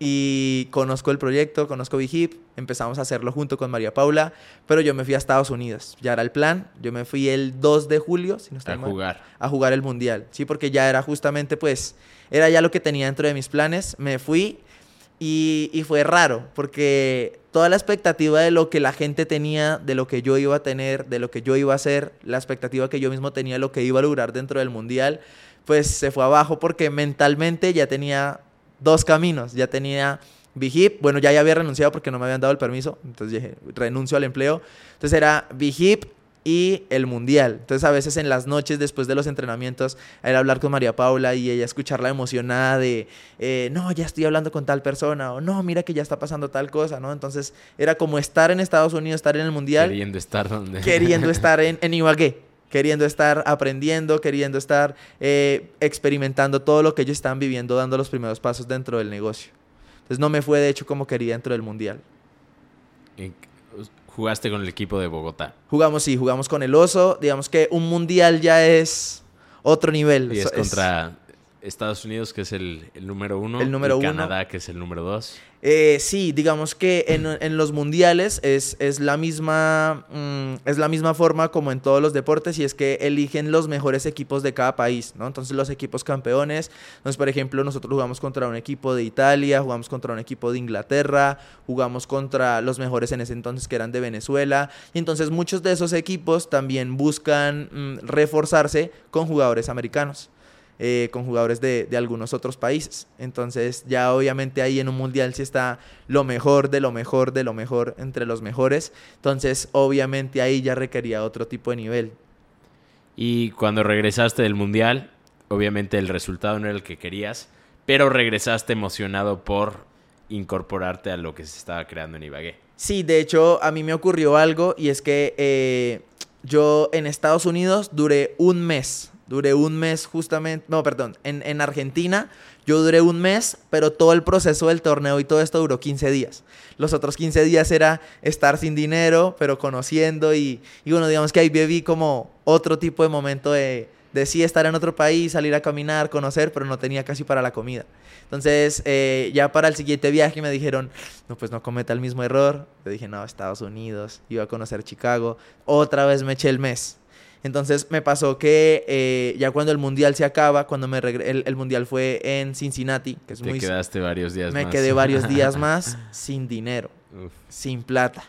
y conozco el proyecto, conozco Hip, empezamos a hacerlo junto con María Paula, pero yo me fui a Estados Unidos, ya era el plan, yo me fui el 2 de julio, si no a jugar. A jugar el Mundial, sí, porque ya era justamente pues, era ya lo que tenía dentro de mis planes, me fui y, y fue raro, porque toda la expectativa de lo que la gente tenía, de lo que yo iba a tener, de lo que yo iba a hacer, la expectativa que yo mismo tenía de lo que iba a lograr dentro del Mundial, pues se fue abajo porque mentalmente ya tenía dos caminos. Ya tenía Hip, bueno, ya, ya había renunciado porque no me habían dado el permiso, entonces dije, renuncio al empleo. Entonces era Hip y el mundial. Entonces a veces en las noches después de los entrenamientos era hablar con María Paula y ella escucharla emocionada de, eh, no, ya estoy hablando con tal persona o no, mira que ya está pasando tal cosa, ¿no? Entonces era como estar en Estados Unidos, estar en el mundial. Queriendo estar donde. Queriendo estar en, en Ibagué queriendo estar aprendiendo, queriendo estar eh, experimentando todo lo que ellos están viviendo, dando los primeros pasos dentro del negocio. Entonces no me fue de hecho como quería dentro del mundial. ¿Jugaste con el equipo de Bogotá? Jugamos, sí, jugamos con el Oso. Digamos que un mundial ya es otro nivel. Y es, contra Estados Unidos, que es el, número uno. El número y Canadá, que es el número dos. Eh, sí, digamos que en, los mundiales es, es la misma, mm, es la misma forma como en todos los deportes y es que eligen los mejores equipos de cada país, ¿no? Entonces los equipos campeones, entonces por ejemplo nosotros jugamos contra un equipo de Italia, jugamos contra un equipo de Inglaterra, jugamos contra los mejores en ese entonces que eran de Venezuela y entonces muchos de esos equipos también buscan mm, reforzarse con jugadores americanos. Eh, con jugadores de, algunos otros países. Entonces ya obviamente ahí en un mundial sí está lo mejor de lo mejor de lo mejor entre los mejores. Entonces obviamente ahí ya requería otro tipo de nivel. Y cuando regresaste del mundial, obviamente el resultado no era el que querías, pero regresaste emocionado por incorporarte a lo que se estaba creando en Ibagué. Sí, de hecho a mí me ocurrió algo y es que eh, yo en Estados Unidos duré un mes Duré un mes justamente, no, perdón, en, en, Argentina yo duré un mes, pero todo el proceso del torneo y todo esto duró 15 días. Los otros 15 días era estar sin dinero, pero conociendo y, y bueno, digamos que ahí viví como otro tipo de momento de, de sí estar en otro país, salir a caminar, conocer, pero no tenía casi para la comida. Entonces, eh, ya para el siguiente viaje me dijeron, no, pues no cometa el mismo error. Yo dije, no, Estados Unidos, iba a conocer Chicago. Otra vez me eché el mes. Entonces me pasó que eh, ya cuando el mundial se acaba, cuando me el, el, mundial fue en Cincinnati, que es Te quedaste varios días me más. Me quedé varios días más sin dinero, sin plata.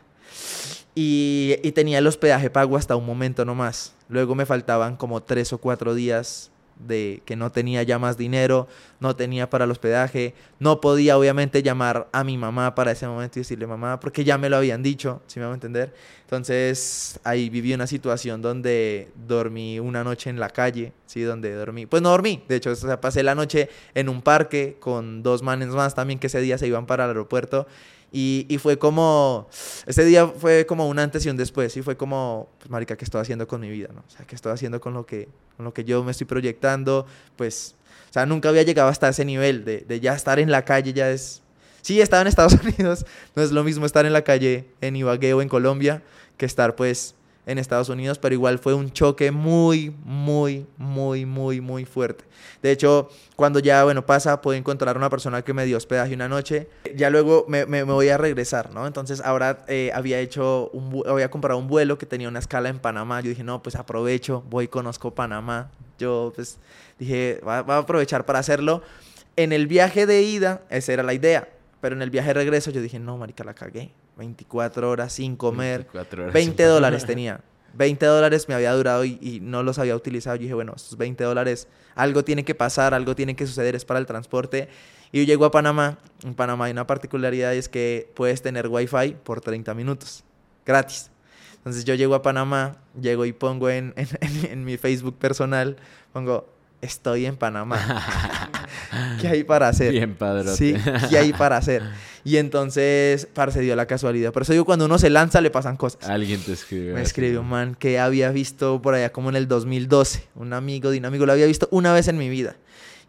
Y, y, tenía el hospedaje pago hasta un momento nomás. Luego me faltaban como tres o cuatro días de que no tenía ya más dinero, no tenía para el hospedaje, no podía obviamente llamar a mi mamá para ese momento y decirle mamá, porque ya me lo habían dicho, si me va a entender. Entonces ahí viví una situación donde dormí una noche en la calle, sí, donde dormí, pues no dormí, de hecho, o sea, pasé la noche en un parque con dos manes más también que ese día se iban para el aeropuerto y, fue como, ese día fue como un antes y un después, y fue como, pues marica, ¿qué estoy haciendo con mi vida? ¿no? O sea, ¿qué estoy haciendo con lo que, con lo que yo me estoy proyectando? Pues, o sea, nunca había llegado hasta ese nivel de, de ya estar en la calle, ya es... Sí, estaba en Estados Unidos, no es lo mismo estar en la calle en Ibagué o en Colombia que estar pues en Estados Unidos, pero igual fue un choque muy, muy, muy, muy, muy fuerte. De hecho, cuando ya, bueno, pasa, puedo encontrar una persona que me dio hospedaje una noche, ya luego me, me, voy a regresar, ¿no? Entonces ahora eh, había hecho, un, había comprado un vuelo que tenía una escala en Panamá, yo dije, no, pues aprovecho, voy, conozco Panamá, yo pues dije, va, a aprovechar para hacerlo. En el viaje de ida, esa era la idea, pero en el viaje de regreso yo dije, no, marica, la cagué. 24 horas sin comer. 20 dólares tenía. 20 dólares me había durado y, no los había utilizado. Yo dije, bueno, estos 20 dólares, algo tiene que pasar, algo tiene que suceder, es para el transporte. Y yo llego a Panamá. En Panamá hay una particularidad y es que puedes tener wifi por 30 minutos, gratis. Entonces yo llego a Panamá, llego y pongo en, en mi Facebook personal, pongo, estoy en Panamá. ¿Qué hay para hacer? Bien padre. Sí, ¿qué hay para hacer? Y entonces, parce, dio la casualidad. Por eso digo, cuando uno se lanza, le pasan cosas. Alguien te escribió. Me escribió un man que había visto por allá como en el 2012. Un amigo dinámico, lo había visto una vez en mi vida.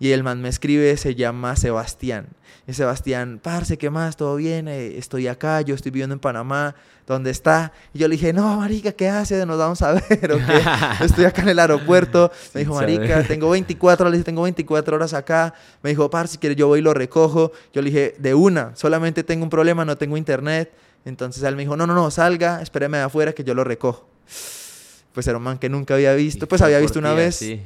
Y el man me escribe, se llama Sebastián. Y Sebastián, parce, ¿qué más? ¿Todo bien? Eh, estoy acá, yo estoy viviendo en Panamá. ¿Dónde está? Y yo le dije, no, marica, ¿qué hace? Nos vamos a ver, ¿o Estoy acá en el aeropuerto. Me dijo, marica, tengo 24 horas, tengo 24 horas acá. Me dijo, parce, quieres yo voy y lo recojo. Yo le dije, de una, solamente tengo un problema, no tengo internet. Entonces él me dijo, no, no, no, salga, espéreme de afuera que yo lo recojo. Pues era un man que nunca había visto, pues había visto una vez. Sí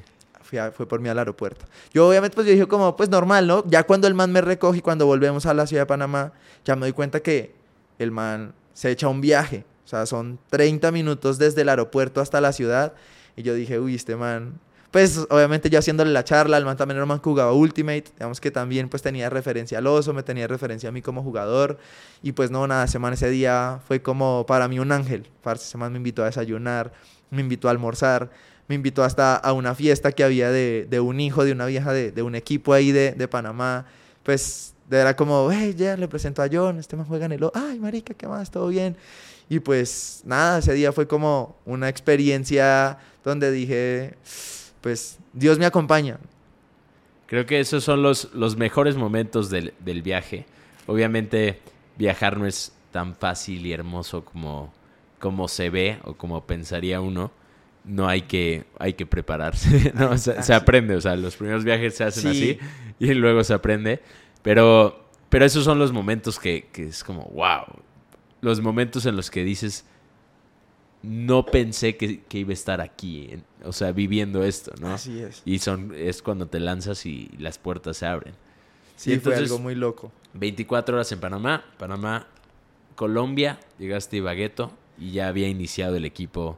fue por mí al aeropuerto. Yo obviamente pues yo dije como, pues normal, ¿no? Ya cuando el man me recoge y cuando volvemos a la ciudad de Panamá, ya me doy cuenta que el man se echa un viaje. O sea, son 30 minutos desde el aeropuerto hasta la ciudad. Y yo dije, uy, este man... Pues obviamente yo haciéndole la charla, el man también era un man jugaba Ultimate, digamos que también pues tenía referencia al oso, me tenía referencia a mí como jugador. Y pues no, nada, ese man ese día fue como para mí un ángel. Ese man me invitó a desayunar, me invitó a almorzar me invitó hasta a una fiesta que había de, de un hijo de una vieja de, de un equipo ahí de, de, Panamá. Pues era como, hey, ya le presento a John, este me juega en el... Ay, marica, ¿qué más? ¿Todo bien? Y pues nada, ese día fue como una experiencia donde dije, pues Dios me acompaña. Creo que esos son los, los mejores momentos del, del viaje. Obviamente viajar no es tan fácil y hermoso como, como se ve o como pensaría uno no hay que, hay que prepararse, ¿no? Se, aprende, o sea, los primeros viajes se hacen así y luego se aprende, pero, pero esos son los momentos que, que, es como, wow, los momentos en los que dices, no pensé que, que iba a estar aquí, o sea, viviendo esto, ¿no? Así es. Y son, es cuando te lanzas y las puertas se abren. Sí, fue algo muy loco. 24 horas en Panamá, Panamá, Colombia, llegaste a Ibagueto y ya había iniciado el equipo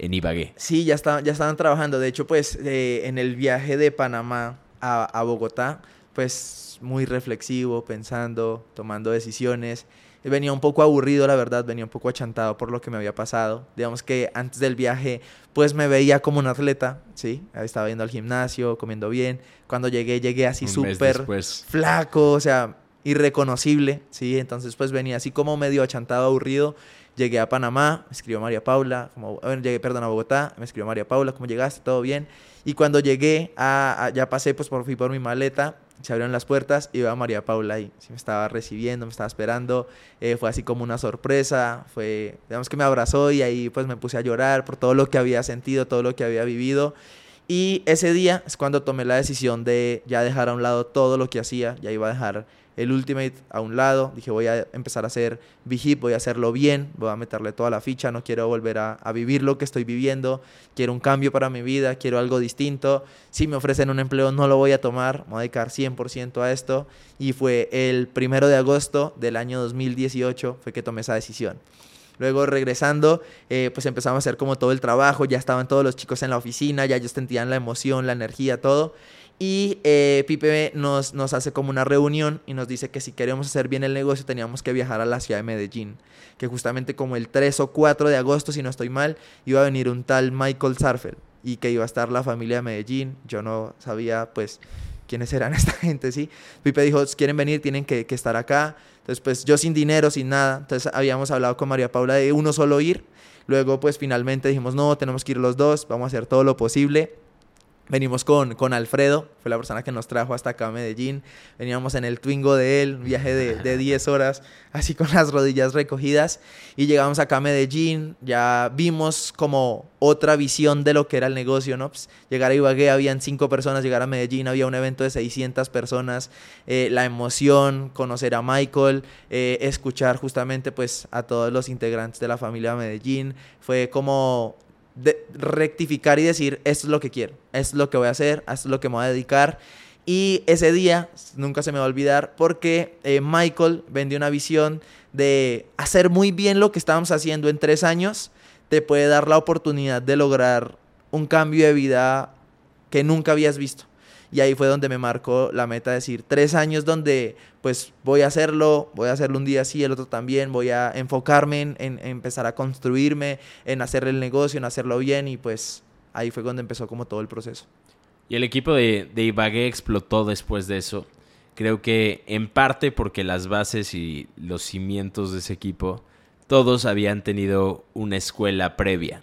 en Ibagué. Sí, ya, está, ya estaban trabajando. De hecho, pues eh, en el viaje de Panamá a, Bogotá, pues muy reflexivo, pensando, tomando decisiones. Venía un poco aburrido, la verdad, venía un poco achantado por lo que me había pasado. Digamos que antes del viaje, pues me veía como un atleta, ¿sí? Estaba yendo al gimnasio, comiendo bien. Cuando llegué, llegué así súper flaco, o sea, irreconocible, ¿sí? Entonces, pues venía así como medio achantado, aburrido. Llegué a Panamá, me escribió María Paula, como, bueno, llegué, perdón, a Bogotá, me escribió María Paula, ¿cómo llegaste? ¿Todo bien? Y cuando llegué, a, ya pasé, pues por, fui por mi maleta, se abrieron las puertas y veo a María Paula ahí. Me estaba recibiendo, me estaba esperando. Eh, fue así como una sorpresa. Fue, digamos que me abrazó y ahí pues me puse a llorar por todo lo que había sentido, todo lo que había vivido. Y ese día es cuando tomé la decisión de ya dejar a un lado todo lo que hacía. Ya iba a dejar el Ultimate a un lado. Dije, voy a empezar a hacer V-Hip, voy a hacerlo bien, voy a meterle toda la ficha, no quiero volver a, vivir lo que estoy viviendo, quiero un cambio para mi vida, quiero algo distinto. Si me ofrecen un empleo, no lo voy a tomar, me voy a dedicar 100% a esto. Y fue el primero de agosto del año 2018 fue que tomé esa decisión. Luego regresando, eh, pues empezamos a hacer como todo el trabajo, ya estaban todos los chicos en la oficina, ya ellos sentían la emoción, la energía, todo. Y eh, Pipe nos, nos hace como una reunión y nos dice que si queremos hacer bien el negocio teníamos que viajar a la ciudad de Medellín. Que justamente como el 3 o 4 de agosto, si no estoy mal, iba a venir un tal Michael Sarfeld y que iba a estar la familia de Medellín. Yo no sabía pues quiénes eran esta gente, ¿sí? Pipe dijo, quieren venir, tienen que, que estar acá. Entonces pues yo sin dinero, sin nada. Entonces habíamos hablado con María Paula de uno solo ir. Luego pues finalmente dijimos, no, tenemos que ir los dos, vamos a hacer todo lo posible Venimos con, con Alfredo, fue la persona que nos trajo hasta acá a Medellín. Veníamos en el Twingo de él, un viaje de, de 10 horas, así con las rodillas recogidas. Y llegamos acá a Medellín, ya vimos como otra visión de lo que era el negocio, ¿no? Pues, llegar a Ibagué, habían cinco personas, llegar a Medellín, había un evento de 600 personas. Eh, la emoción, conocer a Michael, eh, escuchar justamente pues a todos los integrantes de la familia Medellín. Fue como de rectificar y decir, esto es lo que quiero, esto es lo que voy a hacer, esto es lo que me voy a dedicar. Y ese día, nunca se me va a olvidar, porque eh, Michael vendió una visión de hacer muy bien lo que estábamos haciendo en tres años, te puede dar la oportunidad de lograr un cambio de vida que nunca habías visto. Y ahí fue donde me marcó la meta de decir, tres años donde pues voy a hacerlo, voy a hacerlo un día sí, el otro también, voy a enfocarme en, empezar a construirme, en hacer el negocio, en hacerlo bien y pues ahí fue cuando empezó como todo el proceso. Y el equipo de, de Ibagué explotó después de eso. Creo que en parte porque las bases y los cimientos de ese equipo, todos habían tenido una escuela previa.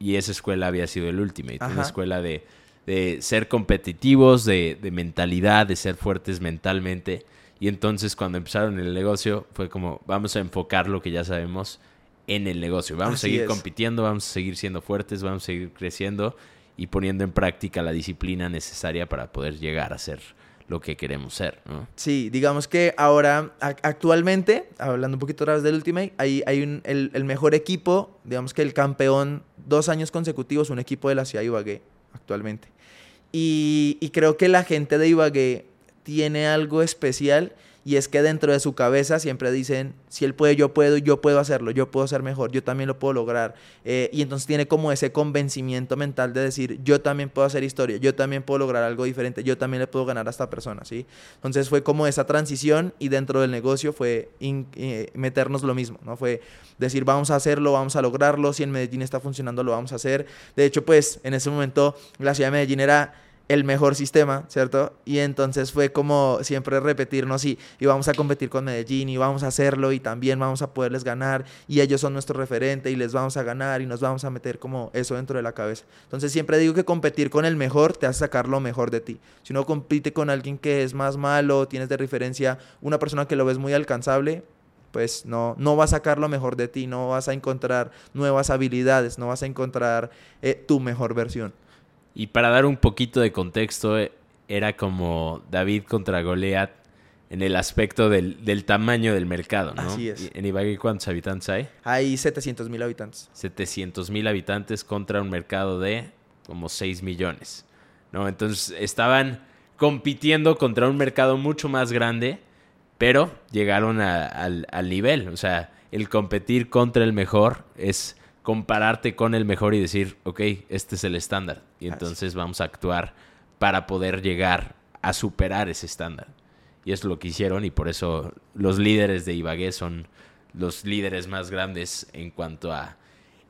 Y esa escuela había sido el Ultimate, una escuela de de ser competitivos, de, mentalidad, de ser fuertes mentalmente. Y entonces cuando empezaron el negocio fue como, vamos a enfocar lo que ya sabemos en el negocio. Vamos a seguir compitiendo, vamos a seguir siendo fuertes, vamos a seguir creciendo y poniendo en práctica la disciplina necesaria para poder llegar a ser lo que queremos ser. Sí, digamos que ahora, actualmente, hablando un poquito otra vez del Ultimate, hay, hay un, el, el, mejor equipo, digamos que el campeón dos años consecutivos, un equipo de la ciudad de Ibagué actualmente. Y, y creo que la gente de Ibagué tiene algo especial y es que dentro de su cabeza siempre dicen, si él puede, yo puedo, yo puedo hacerlo, yo puedo ser mejor, yo también lo puedo lograr. Eh, y entonces tiene como ese convencimiento mental de decir, yo también puedo hacer historia, yo también puedo lograr algo diferente, yo también le puedo ganar a esta persona, ¿sí? Entonces fue como esa transición y dentro del negocio fue eh, meternos lo mismo, ¿no? Fue decir, vamos a hacerlo, vamos a lograrlo, si en Medellín está funcionando, lo vamos a hacer. De hecho, pues en ese momento la ciudad de Medellín era el mejor sistema, ¿cierto? Y entonces fue como siempre repetirnos y, y vamos a competir con Medellín y vamos a hacerlo y también vamos a poderles ganar y ellos son nuestro referente y les vamos a ganar y nos vamos a meter como eso dentro de la cabeza. Entonces siempre digo que competir con el mejor te hace sacar lo mejor de ti. Si uno compite con alguien que es más malo, tienes de referencia una persona que lo ves muy alcanzable, pues no, no va a sacar lo mejor de ti, no vas a encontrar nuevas habilidades, no vas a encontrar eh, tu mejor versión. Y para dar un poquito de contexto, eh, era como David contra Goliat en el aspecto del, del tamaño del mercado, ¿no? Así es. ¿En Ibagué cuántos habitantes hay? Hay 700 mil habitantes. 700 mil habitantes contra un mercado de como 6 millones, ¿no? Entonces estaban compitiendo contra un mercado mucho más grande, pero llegaron al, al nivel. O sea, el competir contra el mejor es compararte con el mejor y decir, ok, este es el estándar. Y entonces vamos a actuar para poder llegar a superar ese estándar. Y es lo que hicieron y por eso los líderes de Ibagué son los líderes más grandes en cuanto a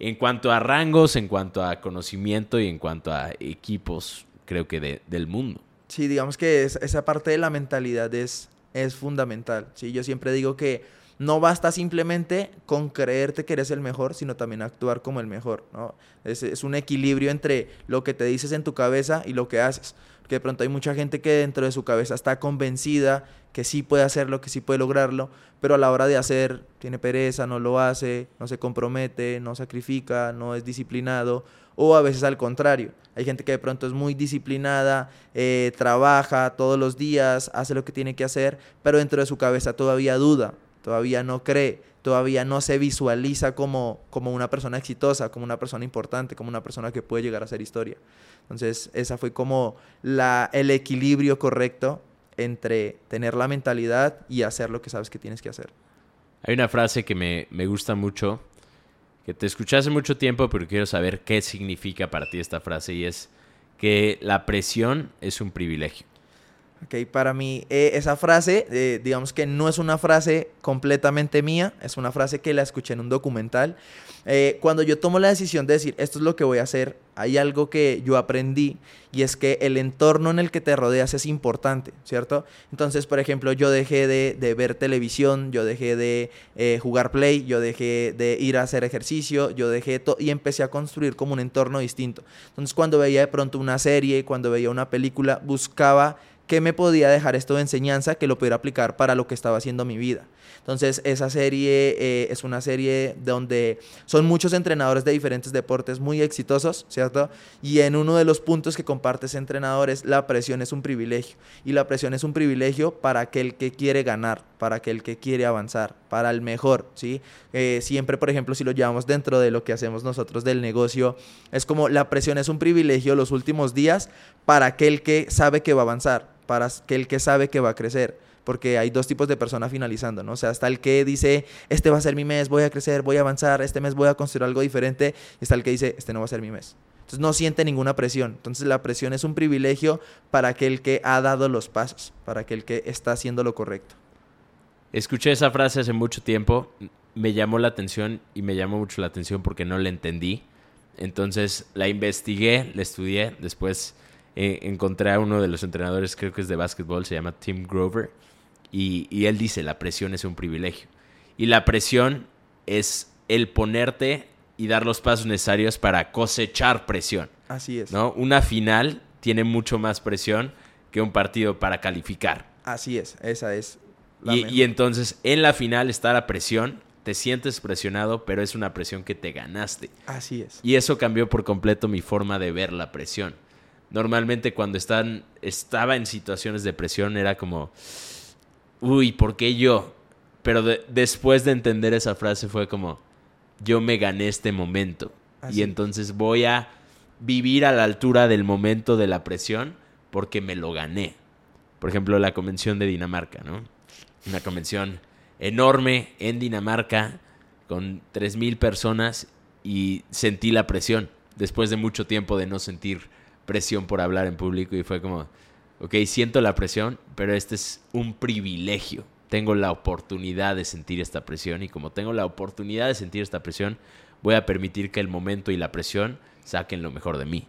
en cuanto a rangos, en cuanto a conocimiento y en cuanto a equipos, creo que del mundo. Sí, digamos que esa parte de la mentalidad es, es fundamental. Sí, yo siempre digo que no basta simplemente con creerte que eres el mejor, sino también actuar como el mejor, ¿no? Es, un equilibrio entre lo que te dices en tu cabeza y lo que haces. Porque de pronto hay mucha gente que dentro de su cabeza está convencida que sí puede hacerlo, que sí puede lograrlo, pero a la hora de hacer tiene pereza, no lo hace, no se compromete, no sacrifica, no es disciplinado, o a veces al contrario. Hay gente que de pronto es muy disciplinada, eh, trabaja todos los días, hace lo que tiene que hacer, pero dentro de su cabeza todavía duda, todavía no cree, todavía no se visualiza como, como una persona exitosa, como una persona importante, como una persona que puede llegar a ser historia. Entonces, esa fue como la, el equilibrio correcto entre tener la mentalidad y hacer lo que sabes que tienes que hacer. Hay una frase que me, me gusta mucho, que te escuché hace mucho tiempo, pero quiero saber qué significa para ti esta frase y es que la presión es un privilegio. Okay, para mí eh, esa frase, eh, digamos que no es una frase completamente mía, es una frase que la escuché en un documental. Eh, cuando yo tomo la decisión de decir, esto es lo que voy a hacer, hay algo que yo aprendí y es que el entorno en el que te rodeas es importante, ¿cierto? Entonces, por ejemplo, yo dejé de, ver televisión, yo dejé de jugar play, yo dejé de ir a hacer ejercicio, yo dejé todo y empecé a construir como un entorno distinto. Entonces, cuando veía de pronto una serie, cuando veía una película, buscaba ¿Qué me podía dejar esto de enseñanza que lo pudiera aplicar para lo que estaba haciendo mi vida? Entonces, esa serie eh, es una serie donde son muchos entrenadores de diferentes deportes muy exitosos, ¿cierto? Y en uno de los puntos que comparte ese entrenador es la presión es un privilegio. Y la presión es un privilegio para aquel que quiere ganar, para aquel que quiere avanzar, para el mejor, ¿sí? Eh, siempre, por ejemplo, si lo llevamos dentro de lo que hacemos nosotros del negocio, es como la presión es un privilegio los últimos días para aquel que sabe que va a avanzar, para aquel que sabe que va a crecer porque hay dos tipos de personas finalizando, ¿no? O sea, está el que dice, este va a ser mi mes, voy a crecer, voy a avanzar, este mes voy a construir algo diferente, y está el que dice, este no va a ser mi mes. Entonces no siente ninguna presión. Entonces la presión es un privilegio para aquel que ha dado los pasos, para aquel que está haciendo lo correcto. Escuché esa frase hace mucho tiempo, me llamó la atención y me llamó mucho la atención porque no la entendí. Entonces la investigué, la estudié, después eh, encontré a uno de los entrenadores, creo que es de básquetbol, se llama Tim Grover, y, él dice, la presión es un privilegio. Y la presión es el ponerte y dar los pasos necesarios para cosechar presión. Así es. ¿no? Una final tiene mucho más presión que un partido para calificar. Así es, esa es. y, y, entonces en la final está la presión, te sientes presionado, pero es una presión que te ganaste. Así es. Y eso cambió por completo mi forma de ver la presión. Normalmente cuando están, estaba en situaciones de presión era como, uy, ¿por qué yo? Pero después de entender esa frase fue como, yo me gané este momento. Y entonces voy a vivir a la altura del momento de la presión porque me lo gané. Por ejemplo, la convención de Dinamarca, ¿no? Una convención enorme en Dinamarca con 3.000 personas y sentí la presión después de mucho tiempo de no sentir presión por hablar en público y fue como, ok, siento la presión, pero este es un privilegio. Tengo la oportunidad de sentir esta presión y como tengo la oportunidad de sentir esta presión, voy a permitir que el momento y la presión saquen lo mejor de mí.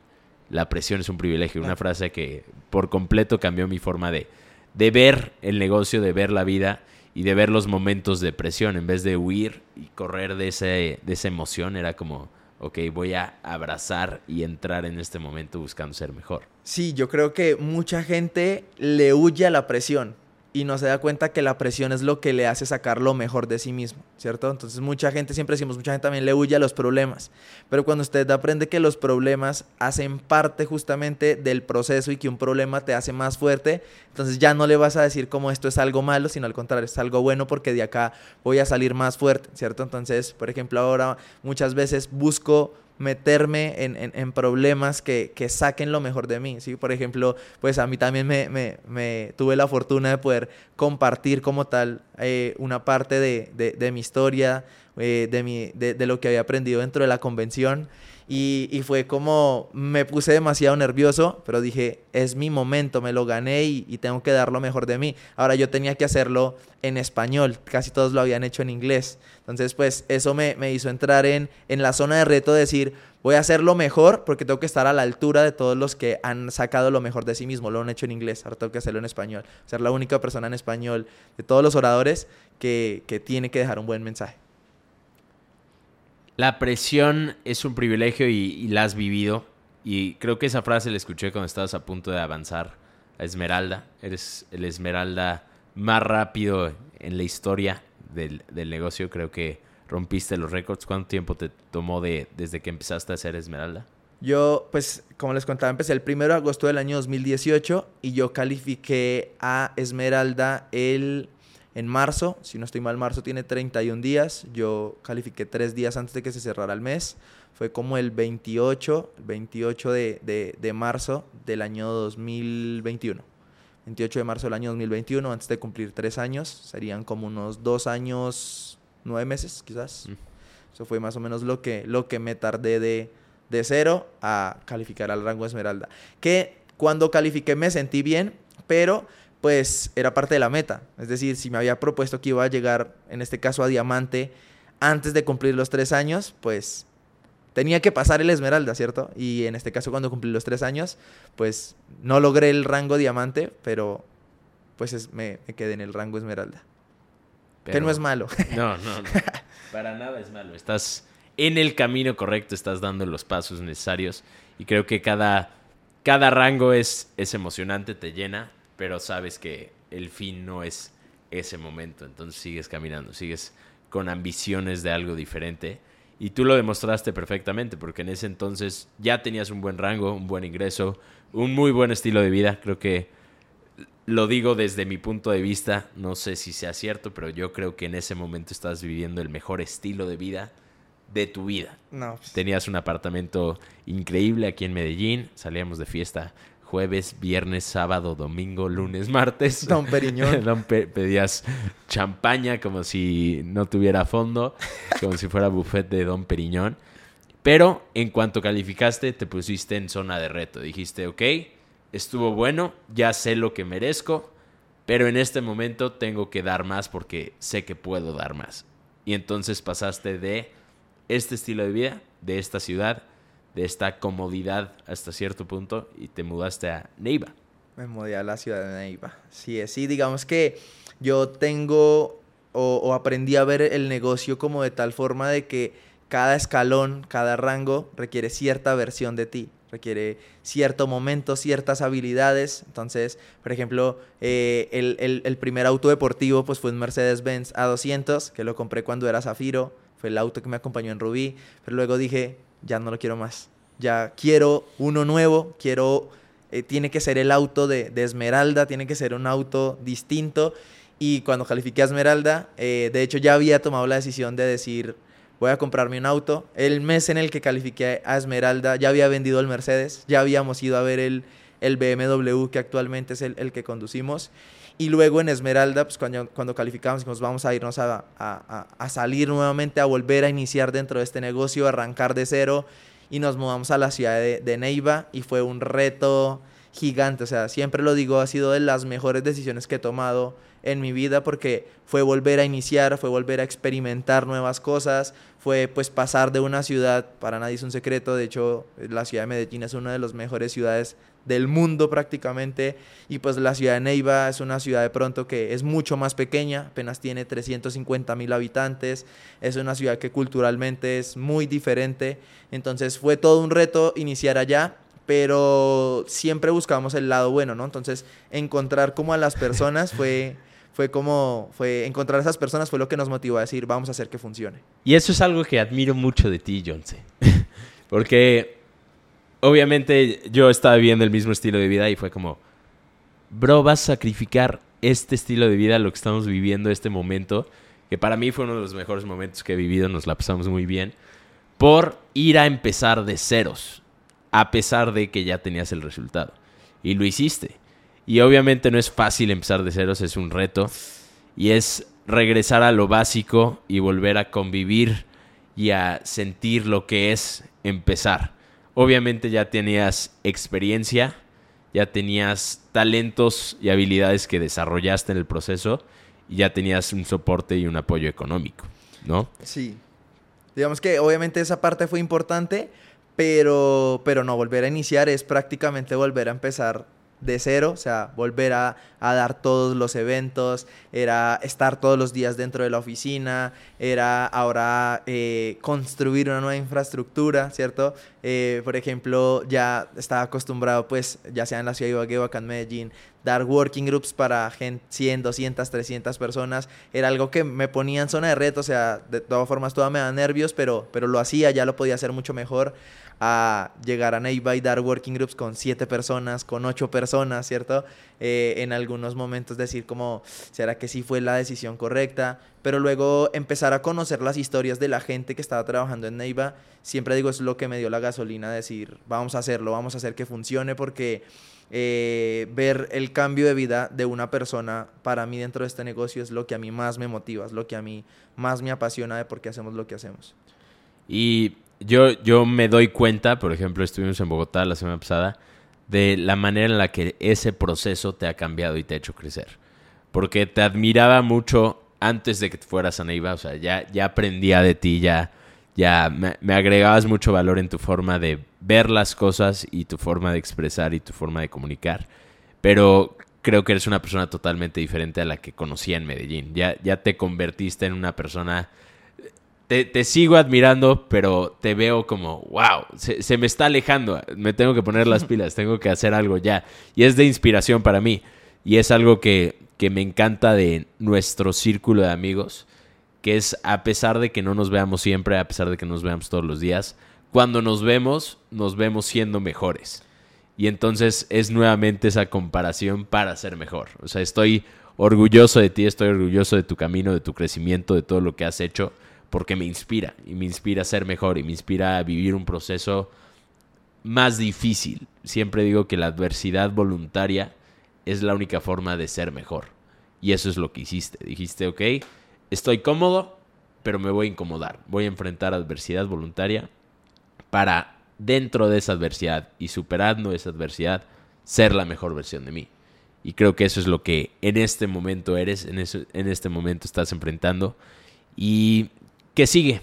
La presión es un privilegio, una frase que por completo cambió mi forma de, de ver el negocio, de ver la vida y de ver los momentos de presión. En vez de huir y correr de, ese, de esa emoción, era como, ok, voy a abrazar y entrar en este momento buscando ser mejor. Sí, yo creo que mucha gente le huye a la presión y no se da cuenta que la presión es lo que le hace sacar lo mejor de sí mismo, ¿cierto? Entonces mucha gente, siempre decimos, mucha gente también le huye a los problemas, pero cuando usted aprende que los problemas hacen parte justamente del proceso y que un problema te hace más fuerte, entonces ya no le vas a decir como esto es algo malo, sino al contrario, es algo bueno porque de acá voy a salir más fuerte, ¿cierto? Entonces, por ejemplo, ahora muchas veces busco meterme en, problemas que, saquen lo mejor de mí, ¿sí? Por ejemplo, pues a mí también me, tuve la fortuna de poder compartir como tal eh, una parte de, mi historia, eh, de, mi, de, lo que había aprendido dentro de la convención. Y, fue como, me puse demasiado nervioso, pero dije, es mi momento, me lo gané y, tengo que dar lo mejor de mí. Ahora yo tenía que hacerlo en español, casi todos lo habían hecho en inglés. Entonces, pues eso me, me hizo entrar en, en la zona de reto de decir, voy a hacerlo mejor porque tengo que estar a la altura de todos los que han sacado lo mejor de sí mismo, lo han hecho en inglés, ahora tengo que hacerlo en español. Ser la única persona en español de todos los oradores que, que tiene que dejar un buen mensaje. La presión es un privilegio y, la has vivido. Y creo que esa frase la escuché cuando estabas a punto de avanzar a Esmeralda. Eres el Esmeralda más rápido en la historia del, negocio. Creo que rompiste los récords. ¿Cuánto tiempo te tomó de, desde que empezaste a hacer Esmeralda? Yo, pues, como les contaba, empecé el 1 de agosto del año 2018 y yo califiqué a Esmeralda el en marzo, si no estoy mal, marzo tiene 31 días. Yo califiqué tres días antes de que se cerrara el mes. Fue como el 28, 28 de, de, marzo del año 2021. 28 de marzo del año 2021, antes de cumplir tres años. Serían como unos dos años, nueve meses quizás. Mm. Eso fue más o menos lo que, lo que me tardé de, de cero a calificar al rango Esmeralda. Que cuando califiqué me sentí bien, pero pues era parte de la meta. Es decir, si me había propuesto que iba a llegar, en este caso a diamante, antes de cumplir los tres años, pues tenía que pasar el esmeralda, ¿cierto? Y en este caso cuando cumplí los tres años, pues no logré el rango diamante, pero pues me, quedé en el rango esmeralda. que no es malo. No, no, no. Para nada es malo. Estás en el camino correcto, estás dando los pasos necesarios y creo que cada, cada rango es, es emocionante, te llena, pero sabes que el fin no es ese momento, entonces sigues caminando, sigues con ambiciones de algo diferente. Y tú lo demostraste perfectamente, porque en ese entonces ya tenías un buen rango, un buen ingreso, un muy buen estilo de vida. Creo que lo digo desde mi punto de vista, no sé si sea cierto, pero yo creo que en ese momento estás viviendo el mejor estilo de vida de tu vida. No. Pues. Tenías un apartamento increíble aquí en Medellín, salíamos de fiesta jueves, viernes, sábado, domingo, lunes, martes. Don Periñón. pedías champaña como si no tuviera fondo, como si fuera buffet de Don Periñón. Pero en cuanto calificaste, te pusiste en zona de reto. Dijiste, ok, estuvo bueno, ya sé lo que merezco, pero en este momento tengo que dar más porque sé que puedo dar más. Y entonces pasaste de este estilo de vida, de esta ciudad, de esta comodidad hasta cierto punto y te mudaste a Neiva. Me mudé a la ciudad de Neiva. Sí, sí, digamos que yo tengo o, aprendí a ver el negocio como de tal forma de que cada escalón, cada rango requiere cierta versión de ti requiere cierto momento, ciertas habilidades. Entonces, por ejemplo, eh, el, el, primer auto deportivo pues, fue un Mercedes-Benz A200, que lo compré cuando era Zafiro, fue el auto que me acompañó en Rubí, pero luego dije, ya no lo quiero más, ya quiero uno nuevo, quiero, eh, tiene que ser el auto de, Esmeralda, tiene que ser un auto distinto. Y cuando califiqué a Esmeralda, eh, de hecho ya había tomado la decisión de decir, voy a comprarme un auto. El mes en el que califiqué a Esmeralda ya había vendido el Mercedes, ya habíamos ido a ver el, el BMW que actualmente es el, que conducimos. Y luego en Esmeralda, pues cuando, cuando calificamos, dijimos, vamos a irnos a, a, salir nuevamente, a volver a iniciar dentro de este negocio, arrancar de cero. Y nos mudamos a la ciudad de, de Neiva y fue un reto gigante. O sea, siempre lo digo, ha sido de las mejores decisiones que he tomado en mi vida porque fue volver a iniciar, fue volver a experimentar nuevas cosas, fue pues pasar de una ciudad, para nadie es un secreto, de hecho la ciudad de Medellín es una de las mejores ciudades del mundo prácticamente y pues la ciudad de Neiva es una ciudad de pronto que es mucho más pequeña, apenas tiene 350 mil habitantes, es una ciudad que culturalmente es muy diferente, entonces fue todo un reto iniciar allá pero siempre buscábamos el lado bueno, ¿no? Entonces, encontrar como a las personas fue fue como, fue encontrar a esas personas fue lo que nos motivó a decir, vamos a hacer que funcione. Y eso es algo que admiro mucho de ti, Jonce. Porque obviamente yo estaba viviendo el mismo estilo de vida y fue como, bro, vas a sacrificar este estilo de vida, lo que estamos viviendo, este momento, que para mí fue uno de los mejores momentos que he vivido, nos la pasamos muy bien, por ir a empezar de ceros, a pesar de que ya tenías el resultado. Y lo hiciste. Y obviamente no es fácil empezar de ceros, es un reto. Y es regresar a lo básico y volver a convivir y a sentir lo que es empezar. Obviamente ya tenías experiencia, ya tenías talentos y habilidades que desarrollaste en el proceso y ya tenías un soporte y un apoyo económico, ¿no? Sí. Digamos que obviamente esa parte fue importante, pero, pero no, volver a iniciar es prácticamente volver a empezar de cero, o sea, volver a, dar todos los eventos, era estar todos los días dentro de la oficina, era ahora eh, construir una nueva infraestructura, ¿cierto? Eh, por ejemplo, ya estaba acostumbrado, pues, ya sea en la ciudad de Ibagué o acá en Medellín, dar working groups para gente, 100, 200, 300 personas, era algo que me ponía en zona de reto, o sea, de todas formas, todo me da nervios, pero, pero lo hacía, ya lo podía hacer mucho mejor a llegar a Neiva y dar working groups con siete personas, con ocho personas, ¿cierto? Eh, en algunos momentos decir como, ¿será que sí fue la decisión correcta? Pero luego empezar a conocer las historias de la gente que estaba trabajando en Neiva, siempre digo, es lo que me dio la gasolina, decir, vamos a hacerlo, vamos a hacer que funcione porque... Eh, ver el cambio de vida de una persona para mí dentro de este negocio es lo que a mí más me motiva, es lo que a mí más me apasiona de por qué hacemos lo que hacemos. Y yo, yo me doy cuenta, por ejemplo, estuvimos en Bogotá la semana pasada, de la manera en la que ese proceso te ha cambiado y te ha hecho crecer. Porque te admiraba mucho antes de que fueras a Neiva, o sea, ya, ya aprendía de ti, ya, ya me, me, agregabas mucho valor en tu forma de ver las cosas y tu forma de expresar y tu forma de comunicar. Pero creo que eres una persona totalmente diferente a la que conocía en Medellín. Ya, ya te convertiste en una persona... Te, te sigo admirando, pero te veo como, wow, se, se, me está alejando, me tengo que poner las pilas, tengo que hacer algo ya. Y es de inspiración para mí. Y es algo que, que me encanta de nuestro círculo de amigos, que es a pesar de que no nos veamos siempre, a pesar de que nos veamos todos los días, cuando nos vemos, nos vemos siendo mejores. Y entonces es nuevamente esa comparación para ser mejor. O sea, estoy orgulloso de ti, estoy orgulloso de tu camino, de tu crecimiento, de todo lo que has hecho, porque me inspira y me inspira a ser mejor y me inspira a vivir un proceso más difícil. Siempre digo que la adversidad voluntaria es la única forma de ser mejor. Y eso es lo que hiciste. Dijiste, ok, estoy cómodo, pero me voy a incomodar. Voy a enfrentar adversidad voluntaria para dentro de esa adversidad y superando esa adversidad, ser la mejor versión de mí. Y creo que eso es lo que en este momento eres, en, eso, en este momento estás enfrentando. ¿Y qué sigue?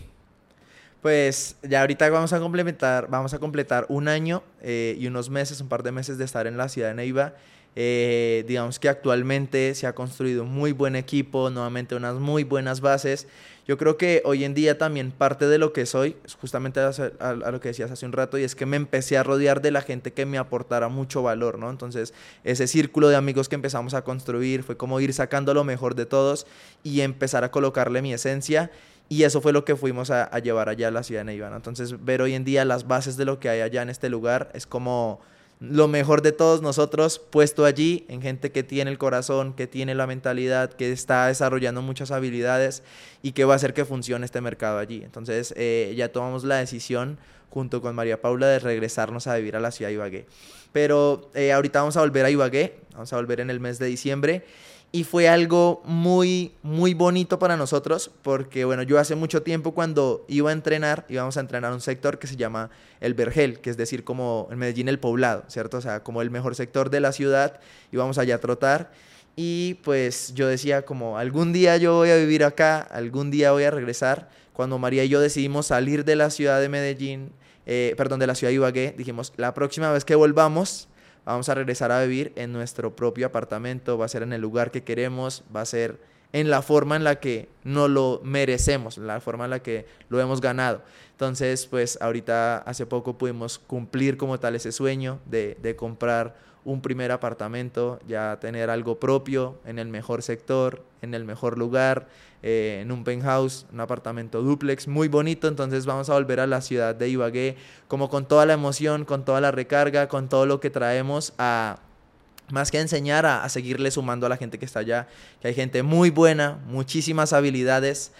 Pues ya ahorita vamos a complementar, vamos a completar un año eh, y unos meses, un par de meses de estar en la ciudad de Neiva. Eh, digamos que actualmente se ha construido un muy buen equipo, nuevamente unas muy buenas bases. Yo creo que hoy en día también parte de lo que soy, justamente a, a, a, lo que decías hace un rato, y es que me empecé a rodear de la gente que me aportara mucho valor, ¿no? Entonces, ese círculo de amigos que empezamos a construir fue como ir sacando lo mejor de todos y empezar a colocarle mi esencia. Y eso fue lo que fuimos a, llevar allá a la ciudad de Neiva. Entonces, ver hoy en día las bases de lo que hay allá en este lugar es como lo mejor de todos nosotros puesto allí en gente que tiene el corazón, que tiene la mentalidad, que está desarrollando muchas habilidades y que va a hacer que funcione este mercado allí. Entonces eh, ya tomamos la decisión junto con María Paula de regresarnos a vivir a la ciudad de Ibagué. Pero eh, ahorita vamos a volver a Ibagué, vamos a volver en el mes de diciembre y fue algo muy, muy bonito para nosotros porque, bueno, yo hace mucho tiempo cuando iba a entrenar, íbamos a entrenar un sector que se llama el Vergel, que es decir, como en Medellín el poblado, ¿cierto? O sea, como el mejor sector de la ciudad, íbamos allá a trotar y pues yo decía como, algún día yo voy a vivir acá, algún día voy a regresar. Cuando María y yo decidimos salir de la ciudad de Medellín, eh, perdón, de la ciudad de Ibagué, dijimos, la próxima vez que volvamos, vamos a regresar a vivir en nuestro propio apartamento, va a ser en el lugar que queremos, va a ser en la forma en la que no lo merecemos, la forma en la que lo hemos ganado. Entonces, pues ahorita hace poco pudimos cumplir como tal ese sueño de, de comprar un primer apartamento, ya tener algo propio en el mejor sector, en el mejor lugar, eh, en un penthouse, un apartamento duplex muy bonito. Entonces vamos a volver a la ciudad de Ibagué como con toda la emoción, con toda la recarga, con todo lo que traemos a más que enseñar a, a seguirle sumando a la gente que está allá, que hay gente muy buena, muchísimas habilidades,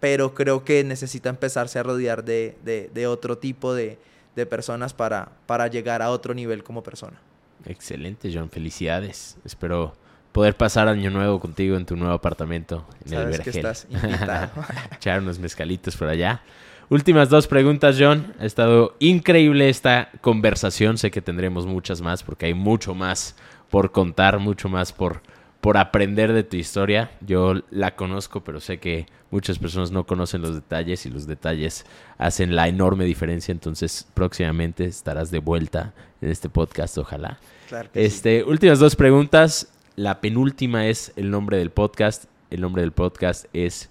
pero creo que necesita empezarse a rodear de, de, de otro tipo de, de personas para, para llegar a otro nivel como persona. Excelente, John. Felicidades. Espero poder pasar año nuevo contigo en tu nuevo apartamento en Sabes el Vergel. que estás invitado. Echar unos mezcalitos por allá. Últimas dos preguntas, John. Ha estado increíble esta conversación. Sé que tendremos muchas más porque hay mucho más por contar, mucho más por, por aprender de tu historia. Yo la conozco, pero sé que muchas personas no conocen los detalles y los detalles hacen la enorme diferencia. Entonces, próximamente estarás de vuelta en este podcast, ojalá. Claro que sí. Este, últimas dos preguntas. La penúltima es el nombre del podcast. El nombre del podcast es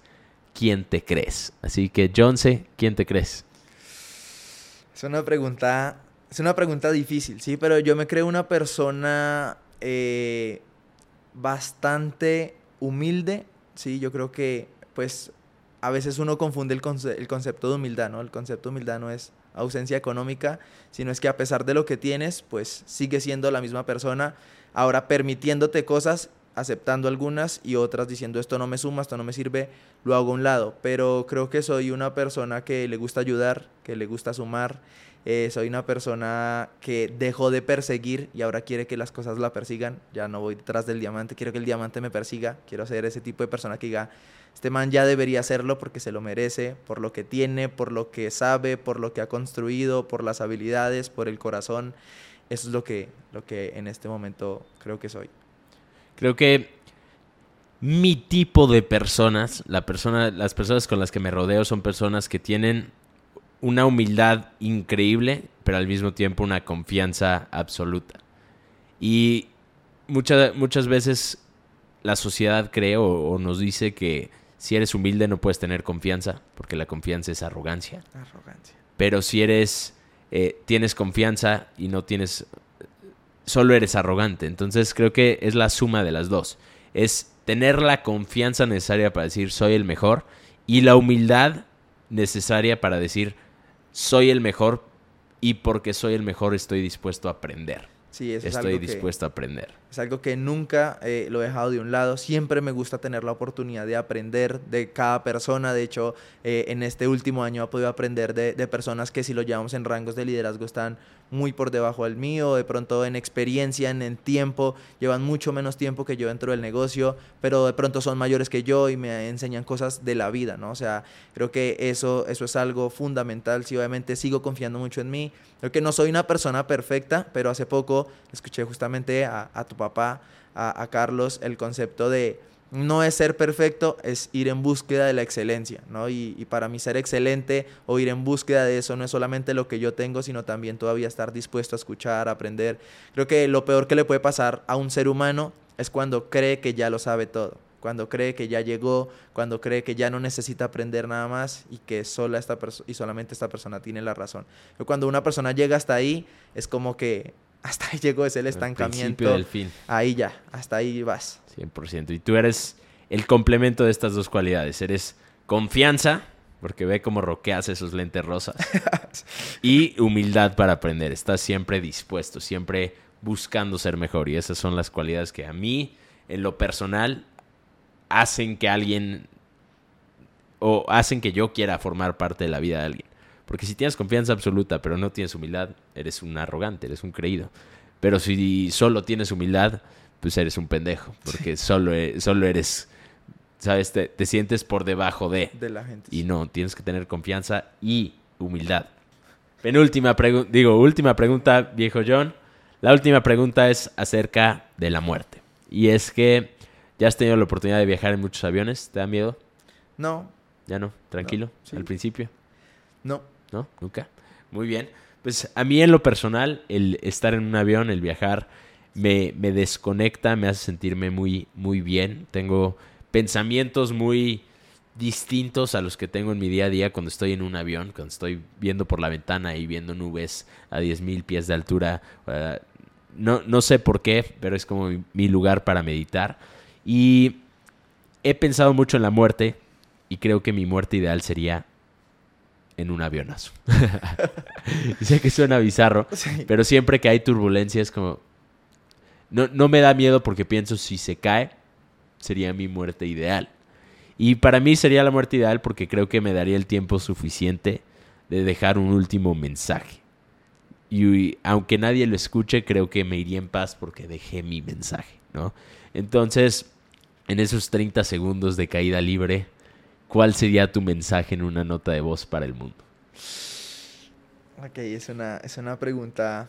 ¿Quién te crees? Así que, John C., ¿quién te crees? Es una pregunta, es una pregunta difícil, sí, pero yo me creo una persona eh, bastante humilde, sí, yo creo que, pues, a veces uno confunde el, conce el concepto de humildad, ¿no? El concepto de humildad no es ausencia económica, sino es que a pesar de lo que tienes, pues sigue siendo la misma persona, ahora permitiéndote cosas, aceptando algunas y otras diciendo esto no me suma, esto no me sirve, lo hago a un lado. Pero creo que soy una persona que le gusta ayudar, que le gusta sumar, eh, soy una persona que dejó de perseguir y ahora quiere que las cosas la persigan, ya no voy detrás del diamante, quiero que el diamante me persiga, quiero ser ese tipo de persona que diga, este man ya debería hacerlo porque se lo merece, por lo que tiene, por lo que sabe, por lo que ha construido, por las habilidades, por el corazón. eso es lo que, lo que en este momento creo que soy. Creo que mi tipo de personas, la persona, las personas con las que me rodeo son personas que tienen una humildad increíble, pero al mismo tiempo una confianza absoluta. Y muchas muchas veces la sociedad cree o, nos dice que si eres humilde no puedes tener confianza, porque la confianza es arrogancia. Arrogancia. Pero si eres, eh, tienes confianza y no tienes, solo eres arrogante. Entonces creo que es la suma de las dos. Es tener la confianza necesaria para decir soy el mejor y la humildad necesaria para decir soy el mejor y porque soy el mejor estoy dispuesto a aprender. Sí, eso estoy es algo dispuesto a aprender. Es algo que nunca eh, lo he dejado de un lado. Siempre me gusta tener la oportunidad de aprender de cada persona. De hecho, eh, en este último año he podido aprender de, de, personas que si lo llevamos en rangos de liderazgo están muy por debajo del mío, de pronto en experiencia, en, tiempo, llevan mucho menos tiempo que yo dentro del negocio, pero de pronto son mayores que yo y me enseñan cosas de la vida, ¿no? O sea, creo que eso, eso es algo fundamental, si obviamente sigo confiando mucho en mí, creo que no soy una persona perfecta, pero hace poco escuché justamente a, a tu papá, a Carlos, el concepto de no es ser perfecto, es ir en búsqueda de la excelencia, ¿no? Y, para mí ser excelente o ir en búsqueda de eso no es solamente lo que yo tengo, sino también todavía estar dispuesto a escuchar, aprender. Creo que lo peor que le puede pasar a un ser humano es cuando cree que ya lo sabe todo, cuando cree que ya llegó, cuando cree que ya no necesita aprender nada más y que sola esta y solamente esta persona tiene la razón. Pero cuando una persona llega hasta ahí, es como que hasta ahí llegó, es el estancamiento. del fin. Ahí ya, hasta ahí vas. 100%. Y tú eres el complemento de estas dos cualidades. Eres confianza, porque ve cómo roqueas esos lentes rosas. y humildad para aprender. Estás siempre dispuesto, siempre buscando ser mejor. Y esas son las cualidades que a mí, en lo personal, hacen que alguien o hacen que yo quiera formar parte de la vida de alguien. Porque si tienes confianza absoluta, pero no tienes humildad, eres un arrogante, eres un creído. Pero si solo tienes humildad, pues eres un pendejo. Porque solo, e, solo eres, ¿sabes? Te, sientes por debajo de. De la gente. Y no, tienes que tener confianza y humildad. Penúltima pregunta, digo, última pregunta, viejo John. La última pregunta es acerca de la muerte. Y es que ya has tenido la oportunidad de viajar en muchos aviones. ¿Te da miedo? No. ¿Ya no? ¿Tranquilo? ¿Al principio? No. ¿No? ¿Nunca? Muy bien. Pues a mí en lo personal, el estar en un avión, el viajar, me, me desconecta, me hace sentirme muy, muy bien. Tengo pensamientos muy distintos a los que tengo en mi día a día cuando estoy en un avión, cuando estoy viendo por la ventana y viendo nubes a 10.000 pies de altura. Uh, no, no sé por qué, pero es como mi lugar para meditar. Y he pensado mucho en la muerte y creo que mi muerte ideal sería en un avionazo. sé que suena bizarro, pero siempre que hay turbulencia es como... No, no me da miedo porque pienso si se cae, sería mi muerte ideal. Y para mí sería la muerte ideal porque creo que me daría el tiempo suficiente de dejar un último mensaje. Y aunque nadie lo escuche, creo que me iría en paz porque dejé mi mensaje, ¿no? Entonces, en esos 30 segundos de caída libre, ¿cuál sería tu mensaje en una nota de voz para el mundo? Ok, es una, es una pregunta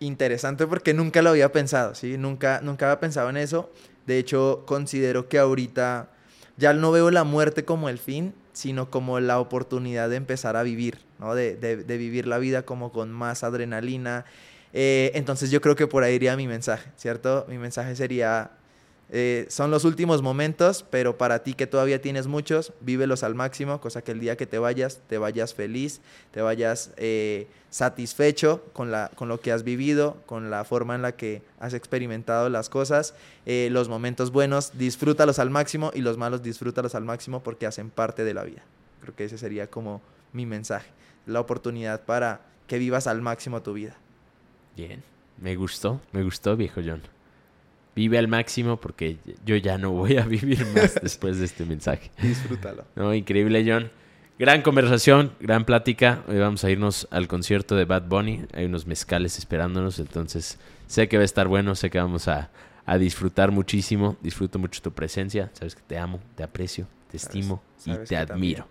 interesante porque nunca lo había pensado, ¿sí? Nunca, nunca había pensado en eso. De hecho, considero que ahorita ya no veo la muerte como el fin, sino como la oportunidad de empezar a vivir, ¿no? De, de, vivir la vida como con más adrenalina. Eh, entonces yo creo que por ahí iría mi mensaje, ¿cierto? Mi mensaje sería eh, son los últimos momentos, pero para ti que todavía tienes muchos, vívelos al máximo, cosa que el día que te vayas, te vayas feliz, te vayas eh, satisfecho con, la, con lo que has vivido, con la forma en la que has experimentado las cosas. Eh, los momentos buenos, disfrútalos al máximo y los malos, disfrútalos al máximo porque hacen parte de la vida. Creo que ese sería como mi mensaje, la oportunidad para que vivas al máximo tu vida. Bien, me gustó, me gustó, viejo John vive al máximo porque yo ya no voy a vivir más después de este mensaje. Disfrútalo. No, increíble, John. Gran conversación, gran plática. Hoy vamos a irnos al concierto de Bad Bunny. Hay unos mezcales esperándonos, entonces sé que va a estar bueno, sé que vamos a, disfrutar muchísimo. Disfruto mucho tu presencia. Sabes que te amo, te aprecio, te estimo y te admiro.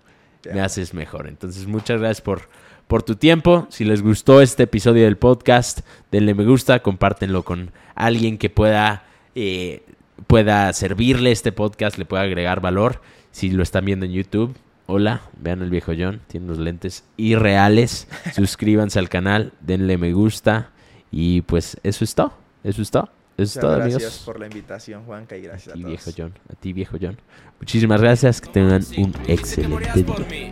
me haces mejor. Entonces, muchas gracias por, por tu tiempo. Si les gustó este episodio del podcast, denle me gusta, compártenlo con alguien que pueda, eh, pueda servirle este podcast, le pueda agregar valor. Si lo están viendo en YouTube, hola, vean el viejo John, tiene unos lentes irreales. Suscríbanse al canal, denle me gusta y pues eso es todo. Eso es todo. Eso es todo, gracias amigos. por la invitación, Juanca, y gracias a, A ti, todos. viejo John. A ti, viejo John. Muchísimas gracias. Que tengan un excelente día.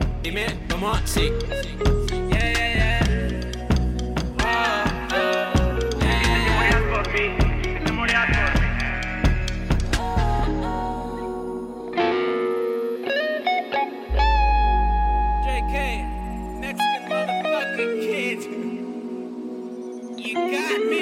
me.